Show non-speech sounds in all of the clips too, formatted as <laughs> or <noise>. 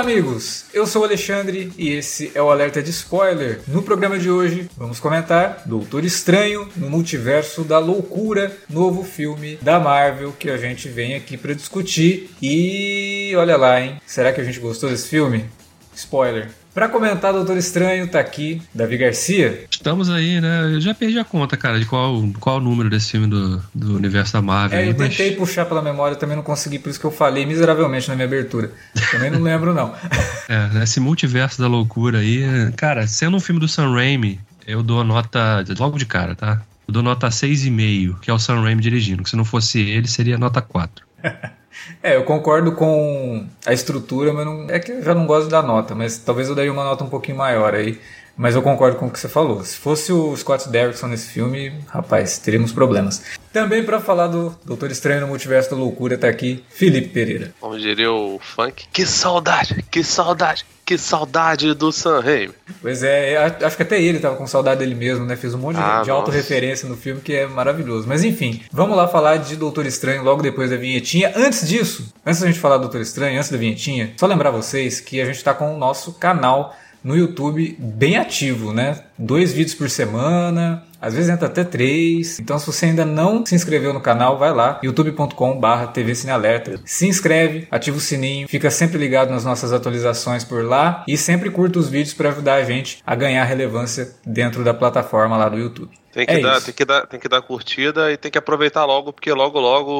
Olá, amigos! Eu sou o Alexandre e esse é o Alerta de Spoiler. No programa de hoje, vamos comentar Doutor Estranho no Multiverso da Loucura, novo filme da Marvel que a gente vem aqui para discutir. E olha lá, hein? Será que a gente gostou desse filme? Spoiler. Para comentar Doutor Estranho, tá aqui Davi Garcia. Estamos aí, né? Eu já perdi a conta, cara, de qual, qual o número desse filme do, do universo da Marvel. É, eu mas- tentei puxar pela memória, também não consegui, por isso que eu falei miseravelmente na minha abertura. Também não lembro, não. <laughs> É, esse multiverso da loucura aí. Cara, sendo um filme do Sam Raimi, eu dou nota logo de cara, tá? Eu dou nota 6,5, que é o Sam Raimi dirigindo. Que se não fosse ele, seria nota 4. <laughs> É, eu concordo com a estrutura, mas não, é que eu já não gosto da nota, mas talvez eu daria uma nota um pouquinho maior aí. Mas eu concordo com o que você falou. Se fosse o Scott Derrickson nesse filme, rapaz, teríamos problemas. Também para falar do Doutor Estranho no Multiverso da Loucura, tá aqui Felipe Pereira. Como diria o funk, que saudade, que saudade, que saudade do Sam Raimi. Pois é, a- acho que até ele tava com saudade dele mesmo, né? Fez um monte de, Ah, de autorreferência no filme que é maravilhoso. Mas enfim, vamos lá falar de Doutor Estranho logo depois da vinhetinha. Antes disso, antes da gente falar do Doutor Estranho, antes da vinhetinha, só lembrar vocês que a gente tá com o nosso canal no YouTube bem ativo, né? Dois vídeos por semana, às vezes entra até três. Então, se você ainda não se inscreveu no canal, vai lá, youtube.com/barra TV Cine Alerta. Se inscreve, ativa o sininho, fica sempre ligado nas nossas atualizações por lá e sempre curta os vídeos para ajudar a gente a ganhar relevância dentro da plataforma lá do YouTube. Tem que, É dar, isso. tem, que dar, tem que dar curtida e tem que aproveitar logo, porque logo logo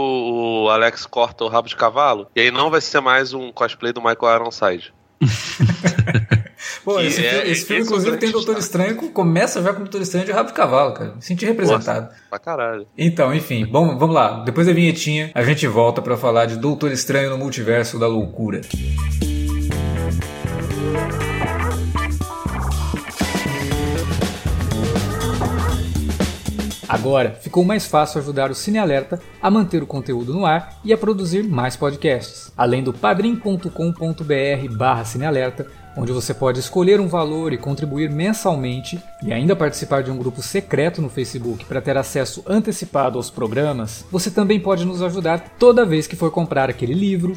o Alex corta o rabo de cavalo. E aí não vai ser mais um cosplay do Michael Ironside. <laughs> Pô, Que esse, é- filme, esse filme, esse inclusive, tem Doutor. Estranho, começa já com Doutor Estranho de rabo de cavalo, cara. Me senti representado. Pra caralho. Então, enfim, bom, vamos lá. Depois da vinhetinha, a gente volta pra falar de Doutor Estranho no Multiverso da Loucura. Agora, ficou mais fácil ajudar o Cine Alerta a manter o conteúdo no ar e a produzir mais podcasts. Além do padrim.com.br barra cinealerta, onde você pode escolher um valor e contribuir mensalmente e ainda participar de um grupo secreto no Facebook para ter acesso antecipado aos programas, você também pode nos ajudar toda vez que for comprar aquele livro,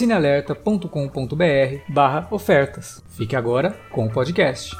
cinealerta.com.br barra ofertas. Fique agora com o podcast.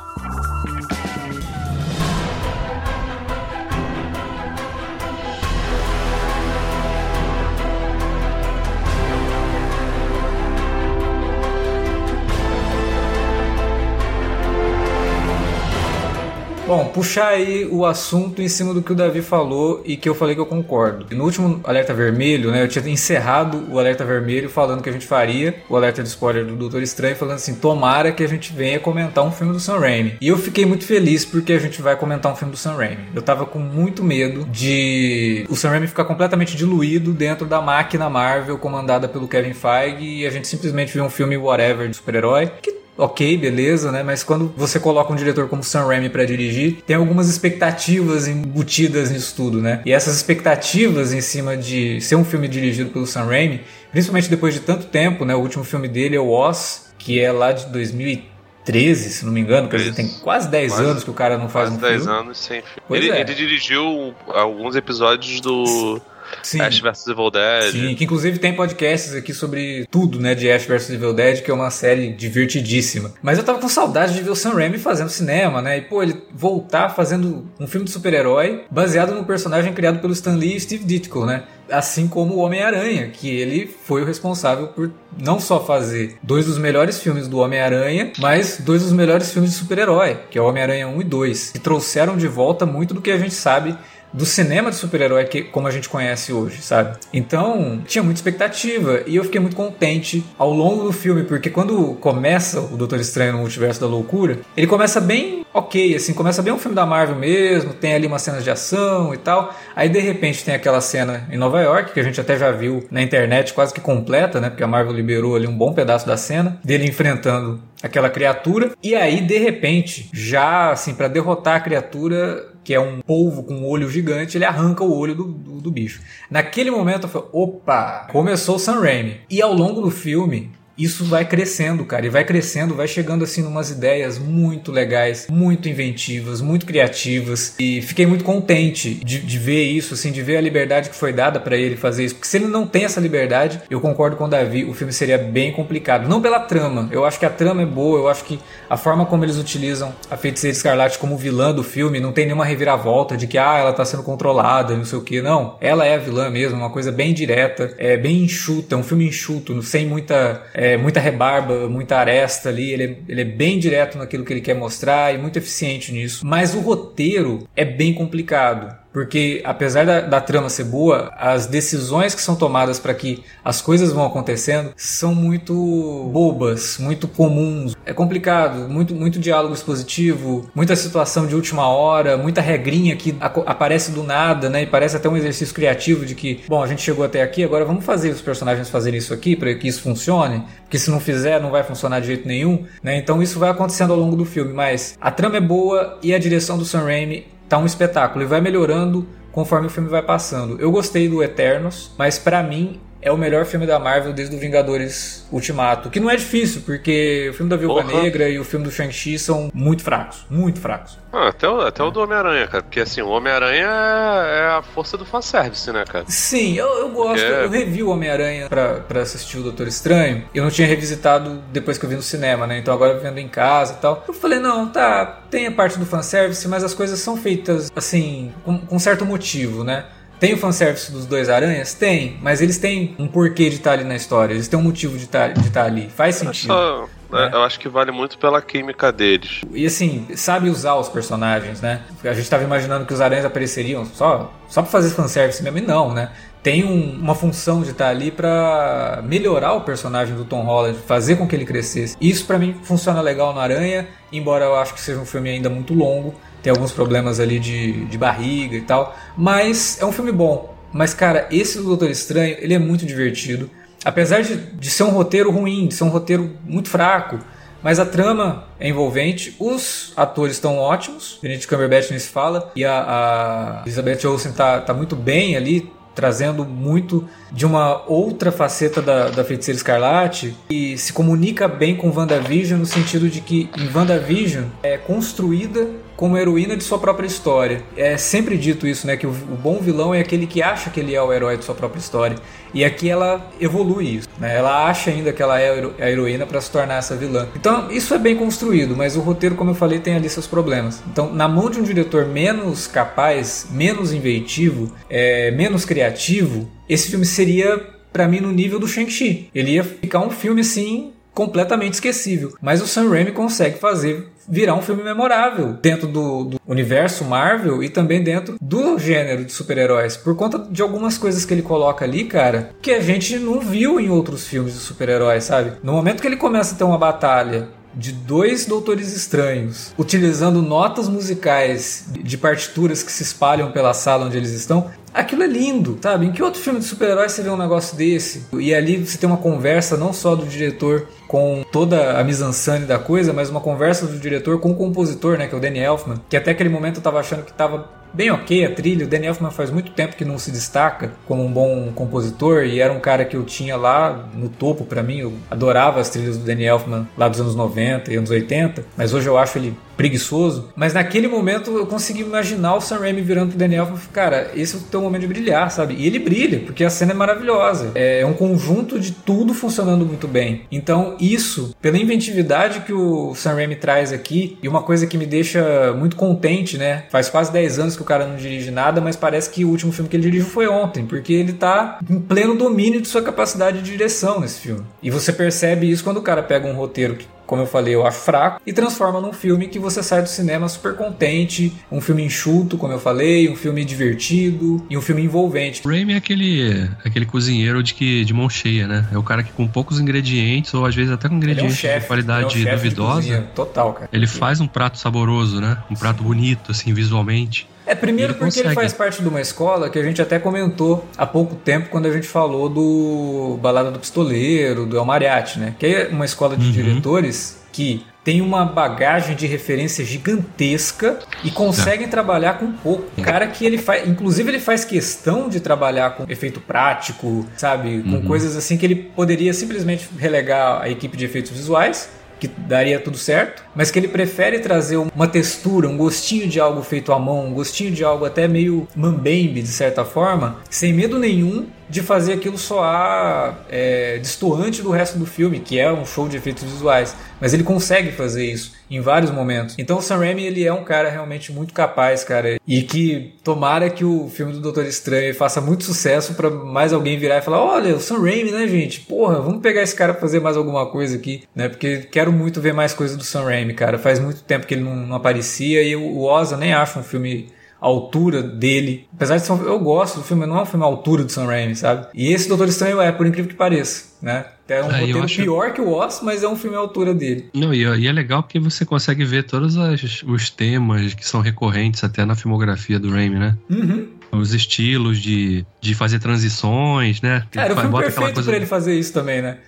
Bom, puxar aí o assunto em cima do que o Davi falou e que eu falei que eu concordo. No último Alerta Vermelho, né, eu tinha encerrado o Alerta Vermelho falando que a gente faria o Alerta de Spoiler do Doutor Estranho, falando assim, tomara que a gente venha comentar um filme do Sam Raimi. E eu fiquei muito feliz porque a gente vai comentar um filme do Sam Raimi. Eu tava com muito medo de o Sam Raimi ficar completamente diluído dentro da máquina Marvel comandada pelo Kevin Feige e a gente simplesmente ver um filme whatever de super-herói, que ok, beleza, né? Mas quando você coloca um diretor como Sam Raimi pra dirigir, tem algumas expectativas embutidas nisso tudo, né? E essas expectativas em cima de ser um filme dirigido pelo Sam Raimi, principalmente depois de tanto tempo, né? O último filme dele é o Oz, que é lá de 2013, se não me engano, quer dizer, tem quase 10 Quase- anos que o cara não faz Quase um 10 filme. anos sem filme. Ele, é. ele dirigiu alguns episódios do Sim. Ash vs Evil Dead. Sim, que inclusive tem podcasts aqui sobre tudo, né, de Ash vs Evil Dead, que é uma série divertidíssima. Mas eu tava com saudade de ver o Sam Raimi fazendo cinema, né? E pô, ele voltar fazendo um filme de super-herói baseado no personagem criado pelo Stan Lee e Steve Ditko, né? Assim como o Homem-Aranha, que ele foi o responsável por não só fazer dois dos melhores filmes do Homem-Aranha, mas dois dos melhores filmes de super-herói, que é o Homem-Aranha 1 e 2, que trouxeram de volta muito do que a gente sabe do cinema de super-herói que como a gente conhece hoje, sabe? Então, tinha muita expectativa e eu fiquei muito contente ao longo do filme, porque quando começa o Doutor Estranho no Multiverso da Loucura, ele começa bem ok, assim, começa bem um filme da Marvel mesmo, tem ali umas cenas de ação e tal. Aí de repente tem aquela cena em Nova York, que a gente até já viu na internet quase que completa, né? Porque a Marvel liberou ali um bom pedaço da cena dele enfrentando aquela criatura. E aí, de repente, já assim, para derrotar a criatura, que é um polvo com um olho gigante, ele arranca o olho do, do, do bicho. Naquele momento eu falei, opa, começou o Sam Raimi. E ao longo do filme, isso vai crescendo, cara, e vai crescendo, vai chegando assim umas ideias muito legais, muito inventivas, muito criativas, e fiquei muito contente de, de ver isso, assim, de ver a liberdade que foi dada para ele fazer isso, porque se ele não tem essa liberdade, eu concordo com o Davi, o filme seria bem complicado, não pela trama, eu acho que a trama é boa, eu acho que a forma como eles utilizam a Feiticeira Escarlate como vilã do filme, não tem nenhuma reviravolta de que, ah, ela tá sendo controlada, não sei o que, não, ela é a vilã mesmo, uma coisa bem direta, é bem enxuta, é um filme enxuto, sem muita... É, é, muita rebarba, muita aresta ali. Ele é, ele é bem direto naquilo que ele quer mostrar e muito eficiente nisso. Mas o roteiro é bem complicado. Porque apesar da, da, trama ser boa, as decisões que são tomadas para que as coisas vão acontecendo são muito bobas, muito comuns. É complicado, muito, muito diálogo expositivo, muita situação de última hora, muita regrinha que aparece do nada, né? E parece até um exercício criativo de que, bom, a gente chegou até aqui, agora vamos fazer os personagens fazerem isso aqui para que isso funcione, porque se não fizer não vai funcionar de jeito nenhum, né? Então isso vai acontecendo ao longo do filme, mas a trama é boa e a direção do Sam Raimi tá um espetáculo e vai melhorando conforme o filme vai passando. Eu gostei do Eternos, mas para mim é o melhor filme da Marvel desde o Vingadores Ultimato. Que não é difícil, porque o filme da Viúva Porra. Negra e o filme do Shang-Chi são muito fracos. Muito fracos. Ah, até o, até o do Homem-Aranha, cara. Porque assim, o Homem-Aranha é a força do fanservice, né, cara? Sim, eu, eu gosto. Porque... Eu revi o Homem-Aranha pra, pra assistir o Doutor Estranho. Eu não tinha revisitado depois que eu vi no cinema, né? Então agora vendo em casa e tal. Eu falei, não, tá, tem a parte do fanservice, mas as coisas são feitas, assim, com, com certo motivo, né? Tem o fanservice dos dois aranhas? Tem, mas eles têm um porquê de estar ali na história, eles têm um motivo de estar, de estar ali. Faz sentido. Só, né? Eu acho que vale muito pela química deles. E assim, sabe usar os personagens, né? A gente estava imaginando que os aranhas apareceriam só, só pra fazer fanservice mesmo, e não, né? Tem um, uma função de estar ali para melhorar o personagem do Tom Holland, fazer com que ele crescesse. Isso para mim funciona legal no Aranha, embora eu acho que seja um filme ainda muito longo tem alguns problemas ali de, de barriga e tal, mas é um filme bom. Mas, cara, esse do Doutor Estranho, ele é muito divertido. Apesar de, de ser um roteiro ruim, de ser um roteiro muito fraco, mas a trama é envolvente, os atores estão ótimos, Benedict Cumberbatch nem se fala, e a, a Elizabeth Olsen tá, tá muito bem ali, trazendo muito de uma outra faceta da, da Feiticeira Escarlate e se comunica bem com WandaVision no sentido de que em WandaVision é construída como heroína de sua própria história. É sempre dito isso, né? Que o, o, bom vilão é aquele que acha que ele é o herói de sua própria história. E aqui ela evolui isso, né? Ela acha ainda que ela é a heroína para se tornar essa vilã. Então isso é bem construído, mas o roteiro, como eu falei, tem ali seus problemas. Então, na mão de um diretor menos capaz, menos inventivo, é, menos criativo, esse filme seria para mim no nível do Shang-Chi. Ele ia ficar um filme assim completamente esquecível. Mas o Sam Raimi consegue fazer virar um filme memorável dentro do, do, universo Marvel e também dentro do gênero de super-heróis, por conta de algumas coisas que ele coloca ali, cara, que a gente não viu em outros filmes de super-heróis, sabe? No momento que ele começa a ter uma batalha de dois doutores estranhos, utilizando notas musicais de partituras que se espalham pela sala onde eles estão. Aquilo é lindo, sabe? Em que outro filme de super-herói você vê um negócio desse? E ali você tem uma conversa não só do diretor com toda a mise-en-scène da coisa, mas uma conversa do diretor com o compositor, né, que é o Danny Elfman, que até aquele momento eu tava achando que tava bem ok a trilha. O Danny Elfman faz muito tempo que não se destaca como um bom compositor e era um cara que eu tinha lá no topo para mim. Eu adorava as trilhas do Danny Elfman lá dos anos 90 e anos 80, mas hoje eu acho ele preguiçoso. Mas naquele momento eu consegui imaginar o Sam Raimi virando pro Elfman e cara, esse é o teu momento de brilhar, sabe? E ele brilha, porque a cena é maravilhosa. É um conjunto de tudo funcionando muito bem. Então, isso, pela inventividade que o Sam Raimi traz aqui, e uma coisa que me deixa muito contente, né? Faz quase 10 anos que o cara não dirige nada, mas parece que o último filme que ele dirigiu foi ontem, porque ele tá em pleno domínio de sua capacidade de direção nesse filme. E você percebe isso quando o cara pega um roteiro que como eu falei, eu acho fraco, e transforma num filme que você sai do cinema super contente, um filme enxuto, como eu falei, um filme divertido e um filme envolvente. O Raimi é aquele, aquele cozinheiro de, que, de mão cheia, né? É o cara que com poucos ingredientes, ou às vezes até com ingredientes é um chefe, de qualidade é um chefe de duvidosa, cozinha, total, cara. ele faz um prato saboroso, né? Um prato bonito, assim, visualmente. É, primeiro Ele porque ele consegue. faz parte de uma escola que a gente até comentou há pouco tempo quando a gente falou do Balada do Pistoleiro, do El Mariachi, né? Que é uma escola de Uhum. diretores que tem uma bagagem de referência gigantesca e conseguem trabalhar com pouco. Um cara que ele faz, inclusive ele faz questão de trabalhar com efeito prático, sabe, com coisas assim que ele poderia simplesmente relegar a equipe de efeitos visuais que daria tudo certo, mas que ele prefere trazer uma textura, um gostinho de algo feito à mão, um gostinho de algo até meio mambembe, de certa forma, sem medo nenhum de fazer aquilo soar é, destoante do resto do filme, que é um show de efeitos visuais. Mas ele consegue fazer isso em vários momentos. Então o Sam Raimi ele é um cara realmente muito capaz, cara, e que tomara que o filme do Doutor Estranho faça muito sucesso para mais alguém virar e falar: olha, o Sam Raimi, né, gente? Porra, vamos pegar esse cara pra fazer mais alguma coisa aqui, né? Porque quero muito ver mais coisa do Sam Raimi, cara. Faz muito tempo que ele não, não aparecia e o Oz eu nem acho um filme à altura dele. Apesar de ser um, eu gosto do filme, não é um filme à altura do Sam Raimi, sabe? E esse Doutor Estranho é, por incrível que pareça, né? É um Ah, roteiro acho- pior que o Oz, mas é um filme à altura dele. Não, e, e é legal porque você consegue ver todos as- os temas que são recorrentes até na filmografia do Raimi, né? Uhum. Os estilos de, de fazer transições, né? Cara, o Ele filme bota perfeito pra ele fazer isso também, né?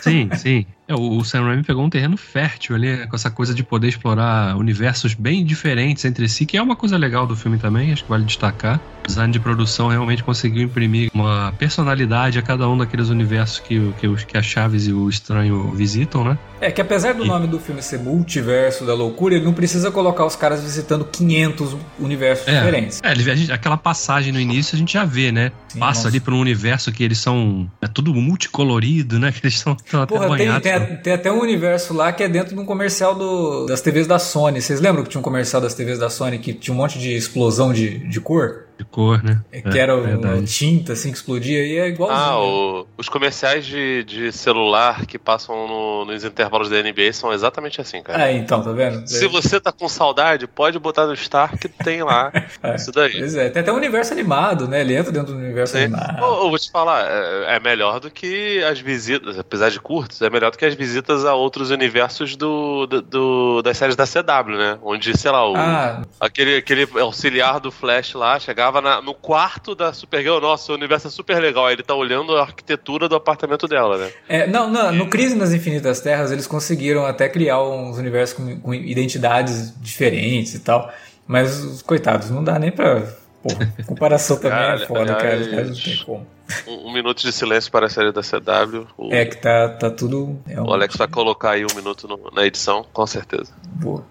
Sim, sim. É, o, Sam Raimi pegou um terreno fértil ali, com essa coisa de poder explorar universos bem diferentes entre si, que é uma coisa legal do filme também, acho que vale destacar. O design de produção realmente conseguiu imprimir uma personalidade a cada um daqueles universos que, que, que a Chaves e o Estranho visitam, né? É que apesar do E- nome do filme ser Multiverso da Loucura, ele não precisa colocar os caras visitando 500 universos É, diferentes. é, gente- aquela passagem no início a gente já vê, né? Sim, Passa nossa. ali por um universo que eles são. É tudo multicolorido, né? <laughs> Que eles estão até Porra, tem, banhados. tem, a- tem até um universo lá que é dentro de um comercial do, das TVs da Sony. Vocês lembram que tinha um comercial das TVs da Sony que tinha um monte de explosão de, de cor? De cor, né? É, que era uma verdade. tinta assim que explodia e é igualzinho. Ah, o- os comerciais de, de celular que passam no- nos intervalos da NBA são exatamente assim, cara. Ah, então, tá vendo? Se você tá com saudade, pode botar no Star que tem lá <laughs> É. isso daí. Pois é, tem até um universo animado, né? Ele entra dentro do universo Sim. animado. Eu, eu vou te falar, é, é melhor do que as visitas, apesar de curtos, é melhor do que as visitas a outros universos do, do- do- das séries da CW, né? Onde, sei lá, o, Ah, aquele, aquele auxiliar do Flash lá chegava na- no quarto da Supergirl, nossa, o universo é super legal. Aí ele tá olhando a arquitetura do apartamento dela, né? É, não, não, no Crise nas Infinitas Terras eles conseguiram até criar uns universos com, com identidades diferentes e tal. Mas os coitados, não dá nem pra. Pô, comparação também Cara, é foda, cara. Aliás, não tem como. Um, um minuto de silêncio para a série da CW. O, É que tá, tá tudo. É um, o Alex vai colocar aí um minuto no- na edição, com certeza. Boa.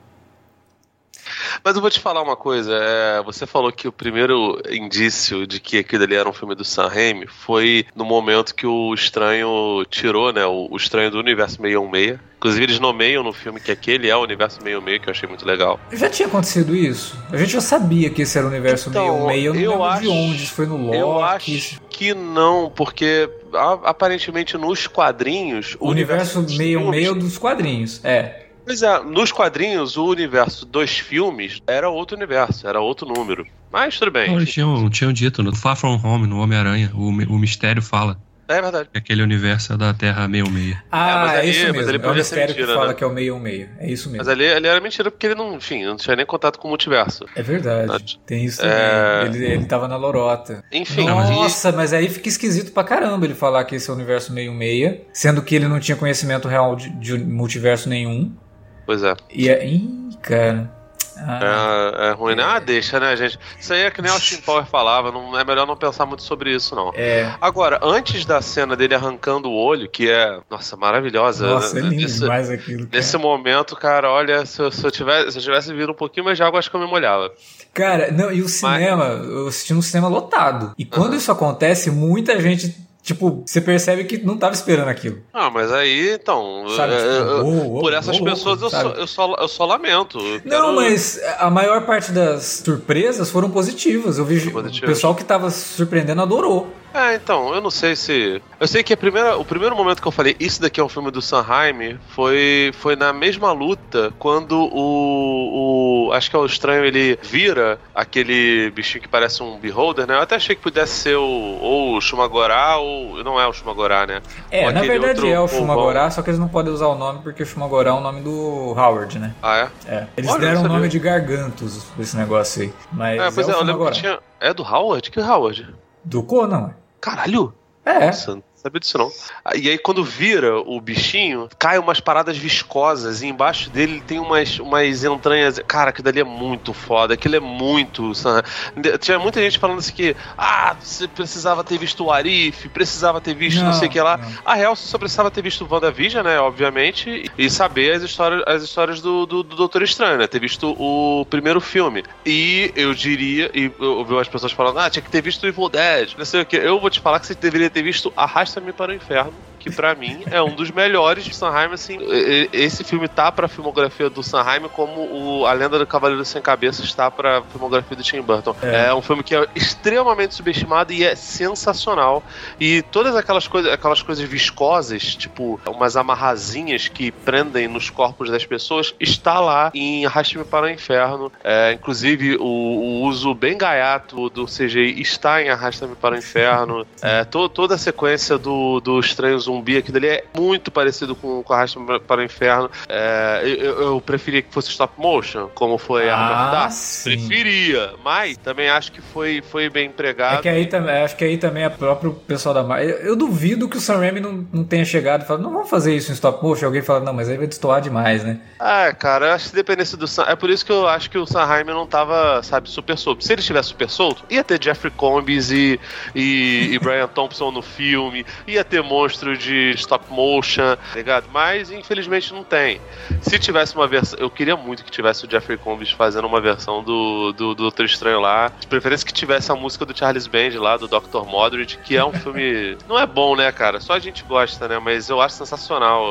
Mas eu vou te falar uma coisa. é, você falou que o primeiro indício de que aquilo ali era um filme do Sam Raimi foi no momento que o Estranho tirou, né? O, o Estranho do Universo 616. Inclusive, eles nomeiam no filme que aquele é o Universo 616, que eu achei muito legal. Já tinha acontecido isso? A gente já sabia que esse era o universo Então, meio meio. Eu não eu lembro de acho- onde. Foi no Loki. Eu acho que não, porque aparentemente nos quadrinhos. O universo dos meio filmes- meio dos quadrinhos. É. Pois é, nos quadrinhos, o universo dos filmes era outro universo, era outro número. Mas tudo bem. Não, eles tinham, tinham dito no Far From Home, no Homem-Aranha, o, o mistério fala É verdade. que aquele universo é da Terra 66. Ah, mas é ali- isso mas mesmo. ele É o mistério que mentira, fala né? que é o meio meio. É isso mesmo. Mas ali, ali era mentira porque ele não, enfim, não tinha nem contato com o multiverso. É verdade. Verdade. Tem isso também. É. Ele, ele tava na lorota. Enfim, Nossa, mas aí fica esquisito pra caramba ele falar que esse é o universo meio meia, sendo que ele não tinha conhecimento real de, de multiverso nenhum. Pois é. E é. Ih, cara. Ah, É, é ruim, né? Ah, deixa, né, gente? Isso aí é que nem o Austin Power falava, não, é melhor não pensar muito sobre isso, não. é. Agora, antes da cena dele arrancando o olho, que é, nossa, maravilhosa. Nossa, é né? lindo Nesse- demais aquilo. Cara. Nesse momento, cara, olha, se eu, se eu tivesse, se eu tivesse vindo um pouquinho mais de água, acho que eu me molhava. Cara, não, e o cinema, eu assisti no cinema lotado. E quando isso acontece, muita gente, tipo, você percebe que não tava esperando aquilo. Ah, mas aí, então. Sabe, é, tipo, eu- uou, uou, por essas uou, pessoas eu, só, eu, só, eu só lamento. Eu Não, quero- mas a maior parte das surpresas foram positivas. Eu vi o Positivas. pessoal que tava surpreendendo adorou. É, então, eu não sei se. Eu sei que a primeira, o primeiro momento que eu falei isso daqui é um filme do Sanheim foi, foi na mesma luta quando o, o. Acho que é o estranho, ele vira aquele bichinho que parece um beholder, né? Eu até achei que pudesse ser o, ou o Shumagorá ou. Não é o Shumagorá, né? É, Ou na verdade outro é o. Shumagorá, só que eles não podem usar o nome porque o Shumagorá é o nome do Howard, né? Ah, é? É. Eles Olha, deram o nome de Gargantos esse negócio aí. Mas É, pois é, é, eu lembro que tinha. É do Howard? Que Howard? Do Conan. Caralho! É. Nossa, sabia disso não. Ah, E aí quando vira o bichinho, cai umas paradas viscosas e embaixo dele tem umas, umas entranhas. Cara, aquilo dali é muito foda, aquilo é muito. sabe? Tinha muita gente falando assim que, ah, você precisava ter visto o Arif, precisava ter visto não, Não, sei o que lá. não. A real, você só precisava ter visto o WandaVision, né, obviamente, e saber as histórias, as histórias do, do, do Doutor Estranho, né, ter visto o primeiro filme. E eu diria, e eu ouvi as pessoas falando, ah, tinha que ter visto o Evil Dead, não sei o que. Eu vou te falar que você deveria ter visto Arrasta-me para o Inferno. Que pra mim é um dos melhores de Sanheim, assim. Esse filme tá pra filmografia do Sanheim como o A Lenda do Cavaleiro Sem Cabeça está pra filmografia do Tim Burton. É. É. um filme que é extremamente subestimado e é sensacional. E todas aquelas coisas, aquelas coisas viscosas, tipo umas amarrazinhas que prendem nos corpos das pessoas, está lá em Arraste-me para o Inferno. É, inclusive, o, o uso bem gaiato do CGI está em Arrasta-me para o Inferno. <laughs> É, to- toda a sequência do, do Estranho Zumbi aqui dali é muito parecido com, com Arrasta-me para o Inferno. É, eu, eu preferia que fosse stop motion, como foi Arma Ah, Dark. sim. Preferia, mas também acho que foi, foi bem empregado. É que aí também, acho que aí também é próprio pessoal da Marvel. Eu, eu duvido que o Sam Raimi não, não tenha chegado e falado, não vamos fazer isso em stop motion. Alguém fala, não, mas aí vai destoar demais, né? Ah, cara, eu acho que se dependesse do Sam. É por isso que eu acho que o Sanheim não tava, sabe, super solto. Se ele estivesse super solto, ia ter Jeffrey Combs e, e, e Brian Thompson no filme, ia ter monstro de stop motion, tá ligado? Mas infelizmente não tem. Se tivesse uma versão. Eu queria muito que tivesse o Jeffrey Combs fazendo uma versão do, do, do Doutor Estranho lá. De preferência que tivesse a música do Charles Band lá, do Dr. Modred, que é um filme. <laughs> não é bom, né, cara? Só a gente gosta, né? Mas eu acho sensacional.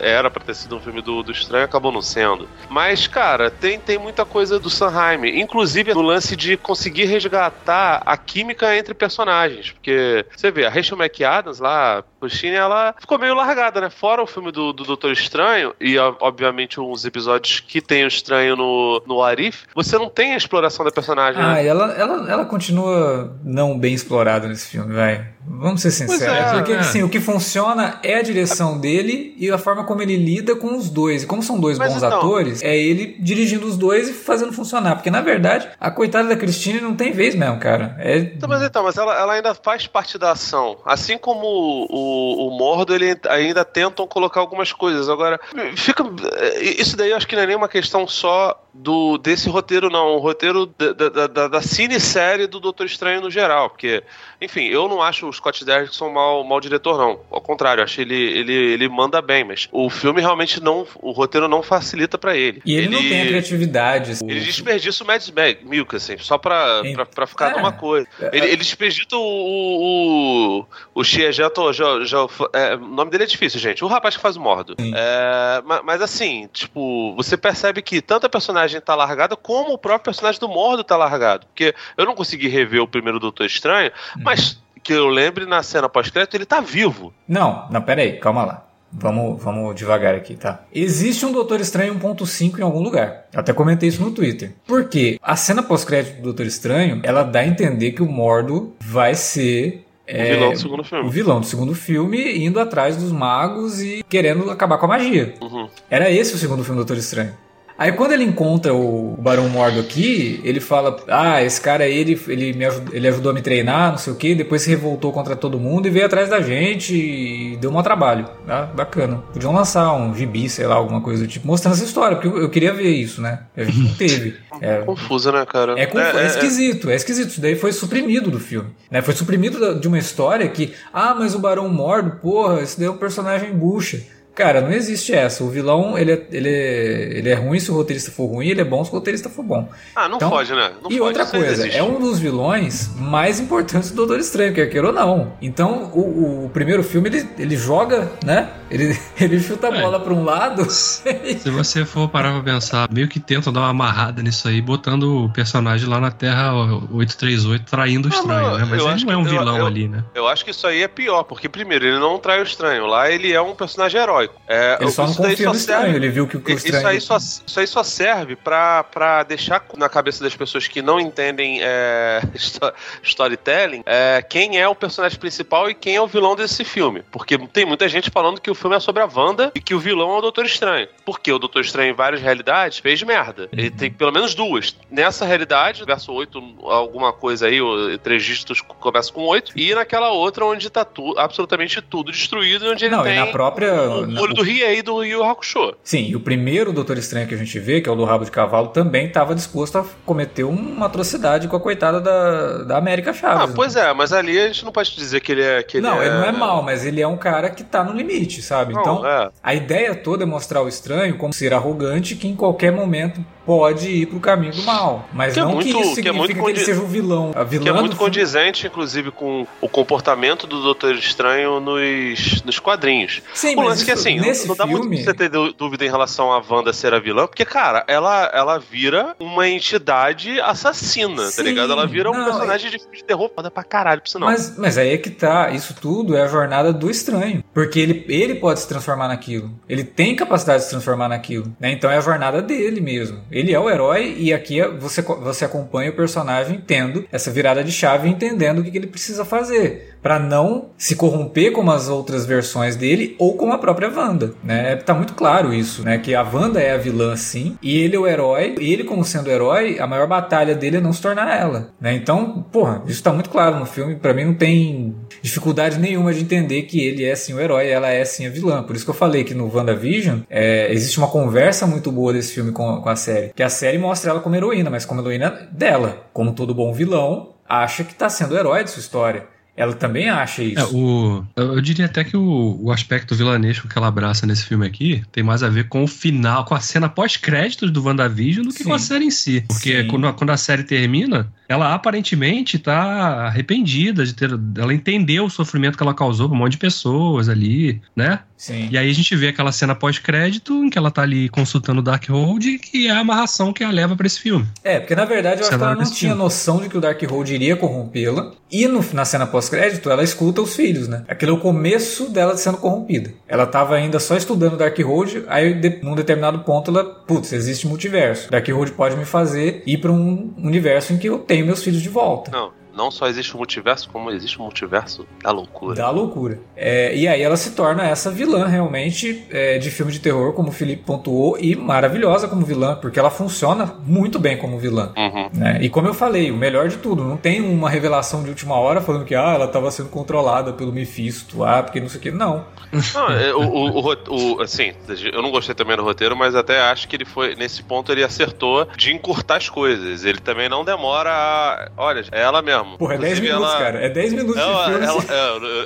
Era pra ter sido um filme do, do Estranho, acabou não sendo. Mas, cara, tem, tem muita coisa do Sanheim. Inclusive no lance de conseguir resgatar a química entre personagens. Porque, você vê, a Rachel McAdams lá, Puxine, ela ficou meio largada, né? Fora o filme do, do Doutor Estranho, e obviamente uns episódios que tem o Estranho no, no Arif, você não tem a exploração da personagem, Ah, né? ela, ela, ela continua não bem explorada nesse filme, vai. Vamos ser sinceros. é, Porque é. assim, o que funciona é a direção dele e a forma como ele lida com os dois. E como são dois Mas bons então- atores, é ele dirigindo os dois e fazendo funcionar. Porque na verdade, a coitada da Christine não tem vez mesmo, cara. É. Então, mas então, mas ela, ela ainda faz parte da ação. Assim como o, o, Mordo, ele ainda tentam colocar algumas coisas. Agora, fica. Isso daí eu acho que não é nem uma questão só do desse roteiro, não. O roteiro da, da, da, da cine-série do Doutor Estranho no geral. Porque, enfim, eu não acho o Scott Derrickson mal, mal diretor, não. Ao contrário, acho ele, ele, ele manda bem, mas o filme realmente não. O roteiro não facilita pra ele. E ele, não tem a criatividade. assim. Ele desperdiça o Mads Mikkelsen, só pra, pra, pra ficar É. numa coisa. Ele, ele desperdiça o. O, o, o Xiejato. Já, já, é, o nome dele é difícil, gente. O rapaz que faz o mordo. É, ma- mas, assim, tipo, você percebe que tanto a personagem tá largada, como o próprio personagem do mordo tá largado. Porque eu não consegui rever o primeiro Doutor Estranho, Uhum. mas que eu lembre na cena pós-crédito, ele tá vivo. Não, não, pera aí, calma lá. Vamos, vamos devagar aqui, tá? Existe um Doutor Estranho 1.5 em algum lugar. Eu até comentei isso no Twitter. Por quê? A cena pós-crédito do Doutor Estranho, ela dá a entender que o Mordo vai ser... O vilão do segundo filme. O vilão do segundo filme indo atrás dos magos e querendo acabar com a magia. Uhum. Era esse o segundo filme do Doutor Estranho. Aí quando ele encontra o Barão Mordo aqui, ele fala: Ah, esse cara aí, ele, ele, me ajudou, ele ajudou a me treinar, não sei o que, depois se revoltou contra todo mundo e veio atrás da gente e deu um trabalho. Ah, bacana. Podiam lançar um gibi, sei lá, alguma coisa do tipo, mostrando essa história, porque eu, eu queria ver isso, né? A gente não teve. <laughs> É, Confusa, né, cara? é, confu- é esquisito, é esquisito. Isso daí foi suprimido do filme. Né? Foi suprimido de uma história que, ah, mas o Barão Mordo, porra, esse daí é um personagem bucha. Cara, não existe essa. O vilão, ele é, ele é, ele é ruim se o roteirista for ruim, ele é bom se o roteirista for bom. Ah, não Então, pode, né? Não e pode, outra coisa, é um dos vilões mais importantes do Doutor Estranho, quer queira ou não. Então, o, o primeiro filme, ele, ele joga, né? Ele, <laughs> ele chuta a É. bola pra um lado. Se você for parar pra pensar, meio que tentam dar uma amarrada nisso aí, botando o personagem lá na Terra 838, traindo o Ah, estranho, não, né? Mas ele acho não é um que- eu- vilão eu- ali, né? Eu acho que isso aí é pior, porque primeiro, ele não trai o estranho. Lá ele é um personagem É, Ele só não confia só no estranho, serve- ele viu que o Isso estranho... aí, só, isso aí só serve pra, pra deixar na cabeça das pessoas que não entendem é, <laughs> storytelling é, quem é o personagem principal e quem é o vilão desse filme. Porque tem muita gente falando que o filme é sobre a Wanda e que o vilão é o Doutor Estranho. Porque o Doutor Estranho, em várias realidades, fez merda. Ele tem pelo menos duas. Nessa realidade, verso 8, alguma coisa aí, o- três dígitos começa com 8. E naquela outra, onde tá tu, absolutamente tudo destruído, e onde ele Não, tem e na própria... olho do Riei do Yu Hakusho. Sim, e o primeiro Doutor Estranho que a gente vê, que é o do rabo de cavalo, também estava disposto a cometer uma atrocidade com a coitada da, da América Chaves. Ah, né? pois é, mas ali a gente não pode dizer que ele é. Que ele não, é... ele não é mal, mas ele é um cara que tá no limite, sabe? Não, então, é. a ideia toda é mostrar o estranho como ser arrogante que em qualquer momento pode ir pro caminho do mal. Mas Que é não muito- que isso que é significa muito que, ele seja o vilão. A vilã Que é muito filme- condizente, inclusive, com o comportamento do Doutor Estranho nos, nos quadrinhos. Sim, o lance é que isso- assim, não- nesse não dá muito filme- pra você ter dú- dúvida em relação a Wanda ser a vilã, porque, cara, ela, ela vira uma entidade assassina, tá Sim, ligado? Ela vira um não, personagem de filme de terror foda pra caralho, por sinal. Mas, mas aí é que tá, isso tudo é a jornada do estranho. Porque ele, ele pode se transformar naquilo. Ele tem capacidade de se transformar naquilo. Né? Então é a jornada dele mesmo. Ele é o herói e aqui é- você, você acompanha o personagem tendo essa virada de chave e entendendo o que, que ele precisa fazer. Pra não se corromper como as outras versões dele ou como a própria Wanda. Né? Tá muito claro isso, né? Que a Wanda é a vilã, sim, e ele é o herói. E ele, como sendo herói, a maior batalha dele é não se tornar ela. Né? Então, porra, isso tá muito claro no filme. Pra mim não tem dificuldade nenhuma de entender que ele é sim o herói ela é sim a vilã. Por isso que eu falei que no WandaVision é, existe uma conversa muito boa desse filme com, com a série. Que a série mostra ela como heroína, mas como heroína dela. Como todo bom vilão, acha que tá sendo o herói de sua história. Ela também acha isso. É, o, eu diria até que o, o aspecto vilanesco que ela abraça nesse filme aqui tem mais a ver com o final, com a cena pós-créditos do WandaVision do que com a Sim. série em si. Porque Sim. quando, quando a série termina, ela aparentemente tá arrependida de ter. Ela entendeu o sofrimento que ela causou pra um monte de pessoas ali, né? Sim. E aí a gente vê aquela cena pós-crédito em que ela tá ali consultando o Darkhold, que é a amarração que a leva pra esse filme. É, porque na verdade eu acho que ela não tinha filme. noção de que o Darkhold iria corrompê-la. E no- na cena pós-crédito, ela escuta os filhos, né? Aquele é o começo dela sendo corrompida. Ela tava ainda só estudando Darkhold, aí de, num determinado ponto ela, putz, existe multiverso. Darkhold pode me fazer ir pra um universo em que eu tenho meus filhos de volta. Não, não só existe o multiverso, como existe o multiverso da loucura. Da loucura. É, e aí ela se torna essa vilã realmente é, de filme de terror, como o Felipe pontuou, e maravilhosa como vilã, porque ela funciona muito bem como vilã. Uhum. né? E como eu falei, o melhor de tudo, não tem uma revelação de última hora falando que ah, ela estava sendo controlada pelo Mephisto, ah, porque não sei o que. Não. Não, é, o, o, o assim, eu não gostei também do roteiro, mas até acho que ele foi, nesse ponto, ele acertou de encurtar as coisas. Ele também não demora a. Olha, é ela mesmo. Porra, é 10 Inclusive, minutos, ela- cara. É 10 minutos Ela, de filme. ela,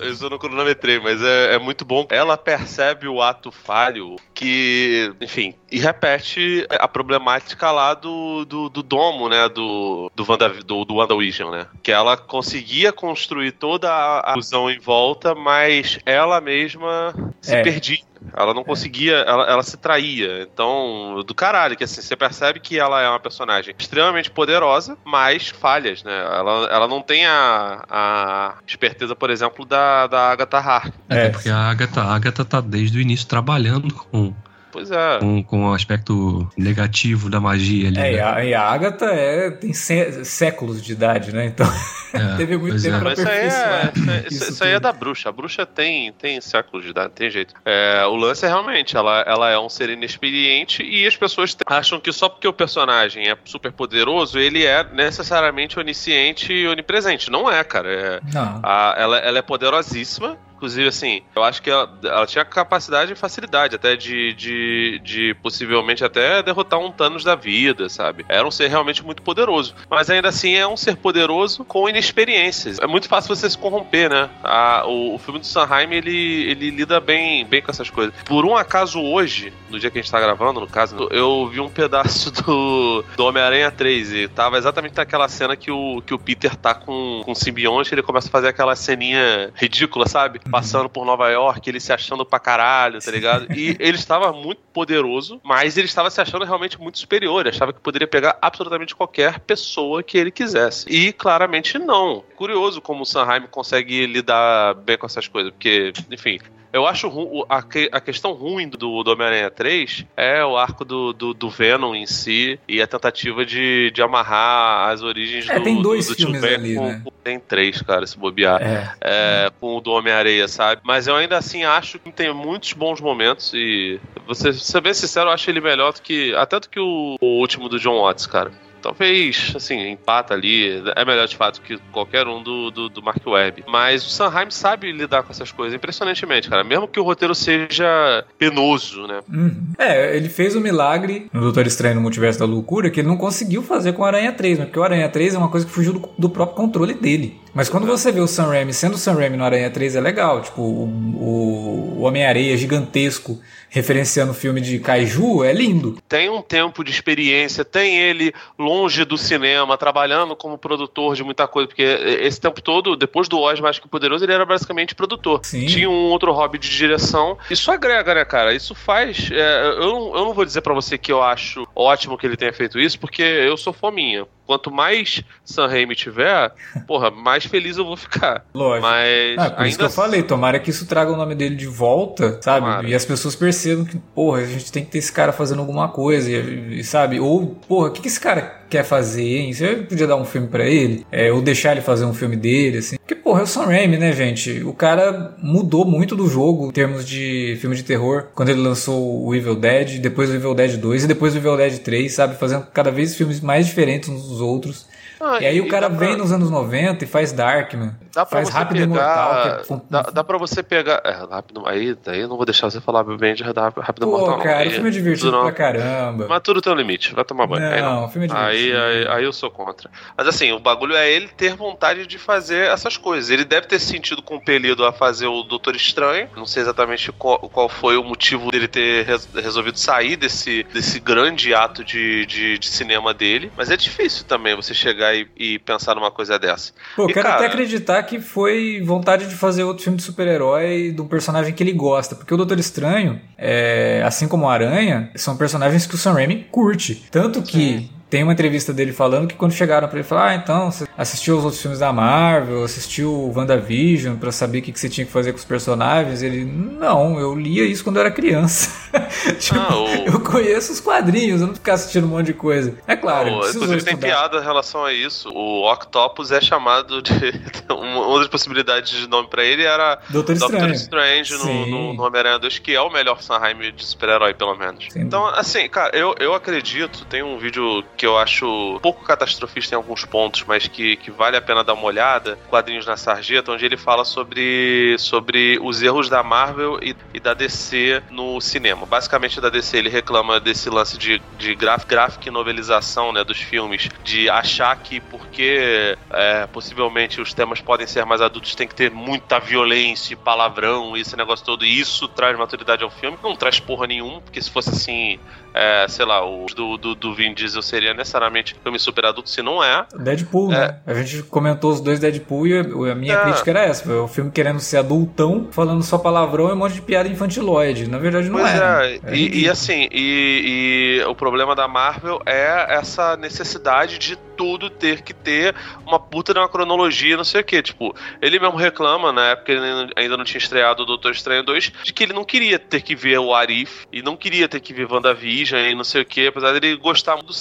é, eu não cronometrei, mas é, é muito bom. Ela percebe o ato falho que, enfim, e repete a problemática lá do, do, do domo, né? Do, do, Wanda, do, do WandaVision, né? Que ela conseguia construir toda a ilusão em volta, mas ela mesma se É. perdia. Ela não conseguia, ela, ela se traía. Então, do caralho, que assim, você percebe que ela é uma personagem extremamente poderosa, mas falhas, né? Ela, ela não tem a, a esperteza, por exemplo, da, da Agatha Harkness. Até É. porque a Agatha, a Agatha tá desde o início trabalhando com, Pois é. com, com o aspecto negativo da magia ali. É, e né? a, e a Agatha é, tem sé- séculos de idade, né? Então É, <laughs> teve muito pois tempo é. pra Mas isso aí, é, isso, aí- isso- isso aí é da bruxa. A bruxa tem, tem séculos de idade, tem jeito. É, o lance é realmente, ela, ela é um ser inexperiente e as pessoas acham que só porque o personagem é super poderoso, ele é necessariamente onisciente e onipresente. Não é, cara. É, Não. a- ela, ela é poderosíssima, Inclusive, assim, eu acho que ela, ela tinha capacidade e facilidade até de, de, de possivelmente até derrotar um Thanos da vida, sabe? Era um ser realmente muito poderoso. Mas ainda assim é um ser poderoso com inexperiências. É muito fácil você se corromper, né? A, o, o, filme do Sanheim, ele, ele lida bem, bem com essas coisas. Por um acaso hoje, no dia que a gente tá gravando, no caso, eu vi um pedaço do, do Homem-Aranha 3 e tava exatamente naquela cena que o, que o Peter tá com, com o simbionte ele começa a fazer aquela ceninha ridícula, sabe? Passando por Nova York, ele se achando pra caralho, tá ligado? E <laughs> ele estava muito poderoso, mas ele estava se achando realmente muito superior. Ele achava que poderia pegar absolutamente qualquer pessoa que ele quisesse. E claramente não. Curioso como o Sanheim consegue lidar bem com essas coisas, porque, enfim, eu acho a, a questão ruim do, do Homem-Aranha 3 é o arco do, do, do, Venom em si e a tentativa de, de amarrar as origens é, do, tem dois do, do filmes ali, com, né? Tem três, cara, se bobear. É, é, com o do Homem-Areia, sabe? Mas eu ainda assim acho que tem muitos bons momentos e, você ser bem sincero, eu acho ele melhor do que. Até do que o, o último do John Watts, cara talvez, assim, empata ali. É melhor de fato que qualquer um do, do, do Mark Webb. Mas o Sanheim sabe lidar com essas coisas impressionantemente, cara. Mesmo que o roteiro seja penoso, né? Uhum. É, ele fez o um milagre no Doutor Estranho no Multiverso da Loucura que ele não conseguiu fazer com o Aranha 3, né? Porque o Aranha 3 é uma coisa que fugiu do, do próprio controle dele. Mas quando você vê o Sam Raimi sendo o Sam Raimi no Aranha 3 é legal. Tipo, o, o, o Homem-Areia gigantesco referenciando o filme de Kaiju é lindo. Tem um tempo de experiência, tem ele longe do cinema, trabalhando como produtor de muita coisa, porque esse tempo todo, depois do Oz Mais Que Poderoso, ele era basicamente produtor. Sim. Tinha um outro hobby de direção. Isso agrega, né, cara? Isso faz. É, eu, não, eu não vou dizer para você que eu acho ótimo que ele tenha feito isso, porque eu sou fominha quanto mais San Raimi tiver, <laughs> porra, mais feliz eu vou ficar. Lógico. Mas ah, por ainda isso que eu falei, tomara que isso traga o nome dele de volta, sabe? Tomara. E as pessoas percebam que, porra, a gente tem que ter esse cara fazendo alguma coisa, e, e sabe? Ou, porra, o que, que esse cara quer fazer, hein? Você podia dar um filme para ele? É, ou deixar ele fazer um filme dele, assim? Porque, porra, é o Sam Raimi, né, gente? O cara mudou muito do jogo em termos de filme de terror, quando ele lançou o Evil Dead, depois o Evil Dead 2 e depois o Evil Dead 3, sabe? Fazendo cada vez filmes mais diferentes uns dos outros. Ah, e aí e o cara vem pra... nos anos 90 e faz Darkman. Dá pra faz você Rápido pegar... Mortal. É... Dá, dá pra você pegar. É, rápido, aí, aí eu não vou deixar você falar bem de Rápido Pô, Mortal. cara, o filme é divertido pra caramba. Mas tudo tem um limite, vai tomar banho. Não, aí não. o filme é divertido. Aí, aí, aí, eu sou contra. Mas assim, o bagulho é ele ter vontade de fazer essas coisas. Ele deve ter se sentido compelido a fazer o Doutor Estranho. Não sei exatamente qual, qual foi o motivo dele ter resolvido sair desse, desse grande ato de, de, de cinema dele. Mas é difícil também você chegar e, e pensar numa coisa dessa. Pô, eu quero cara... até acreditar que foi vontade de fazer outro filme de super-herói de um personagem que ele gosta. Porque o Doutor Estranho, é, assim como o Aranha, são personagens que o Sam Raimi curte. Tanto que Sim. Tem uma entrevista dele falando que quando chegaram para ele falar, ah, então, você assistiu aos outros filmes da Marvel, assistiu WandaVision para saber o que, que você tinha que fazer com os personagens? Ele, não, eu lia isso quando eu era criança. <laughs> tipo, ah, o... Eu conheço os quadrinhos, eu não ficar assistindo um monte de coisa. É claro. Não, inclusive tem piada em relação a isso. O Octopus é chamado de. <laughs> uma das possibilidades de nome para ele era Doutor Estranho, Doctor Strange no, no, no Homem-Aranha 2, que é o melhor Sanheim de super-herói, pelo menos. Sim. Então, assim, cara, eu, eu acredito, tem um vídeo que que eu acho pouco catastrofista em alguns pontos, mas que, que vale a pena dar uma olhada, Quadrinhos na Sarjeta, onde ele fala sobre, sobre os erros da Marvel e, e da DC no cinema. Basicamente, da DC ele reclama desse lance de, de graf, graphic novelização né, dos filmes, de achar que porque é, possivelmente os temas podem ser mais adultos, tem que ter muita violência e palavrão e esse negócio todo, e isso traz maturidade ao filme. Não traz porra nenhum, porque se fosse assim, é, sei lá, o do, do, do Vin Diesel seria necessariamente filme super adulto, se não é. Deadpool, é. né? A gente comentou os dois Deadpool e a minha é. crítica era essa. O filme querendo ser adultão, falando só palavrão e um monte de piada infantiloide. Na verdade, não pois é. Né? é. E, e, assim, e, e o problema da Marvel é essa necessidade de tudo ter que ter uma puta de uma cronologia, não sei o que. Tipo, ele mesmo reclama, na época ele ainda não tinha estreado o Doutor Estranho 2, de que ele não queria ter que ver o Arif e não queria ter que ver WandaVision e não sei o que, apesar dele gostar do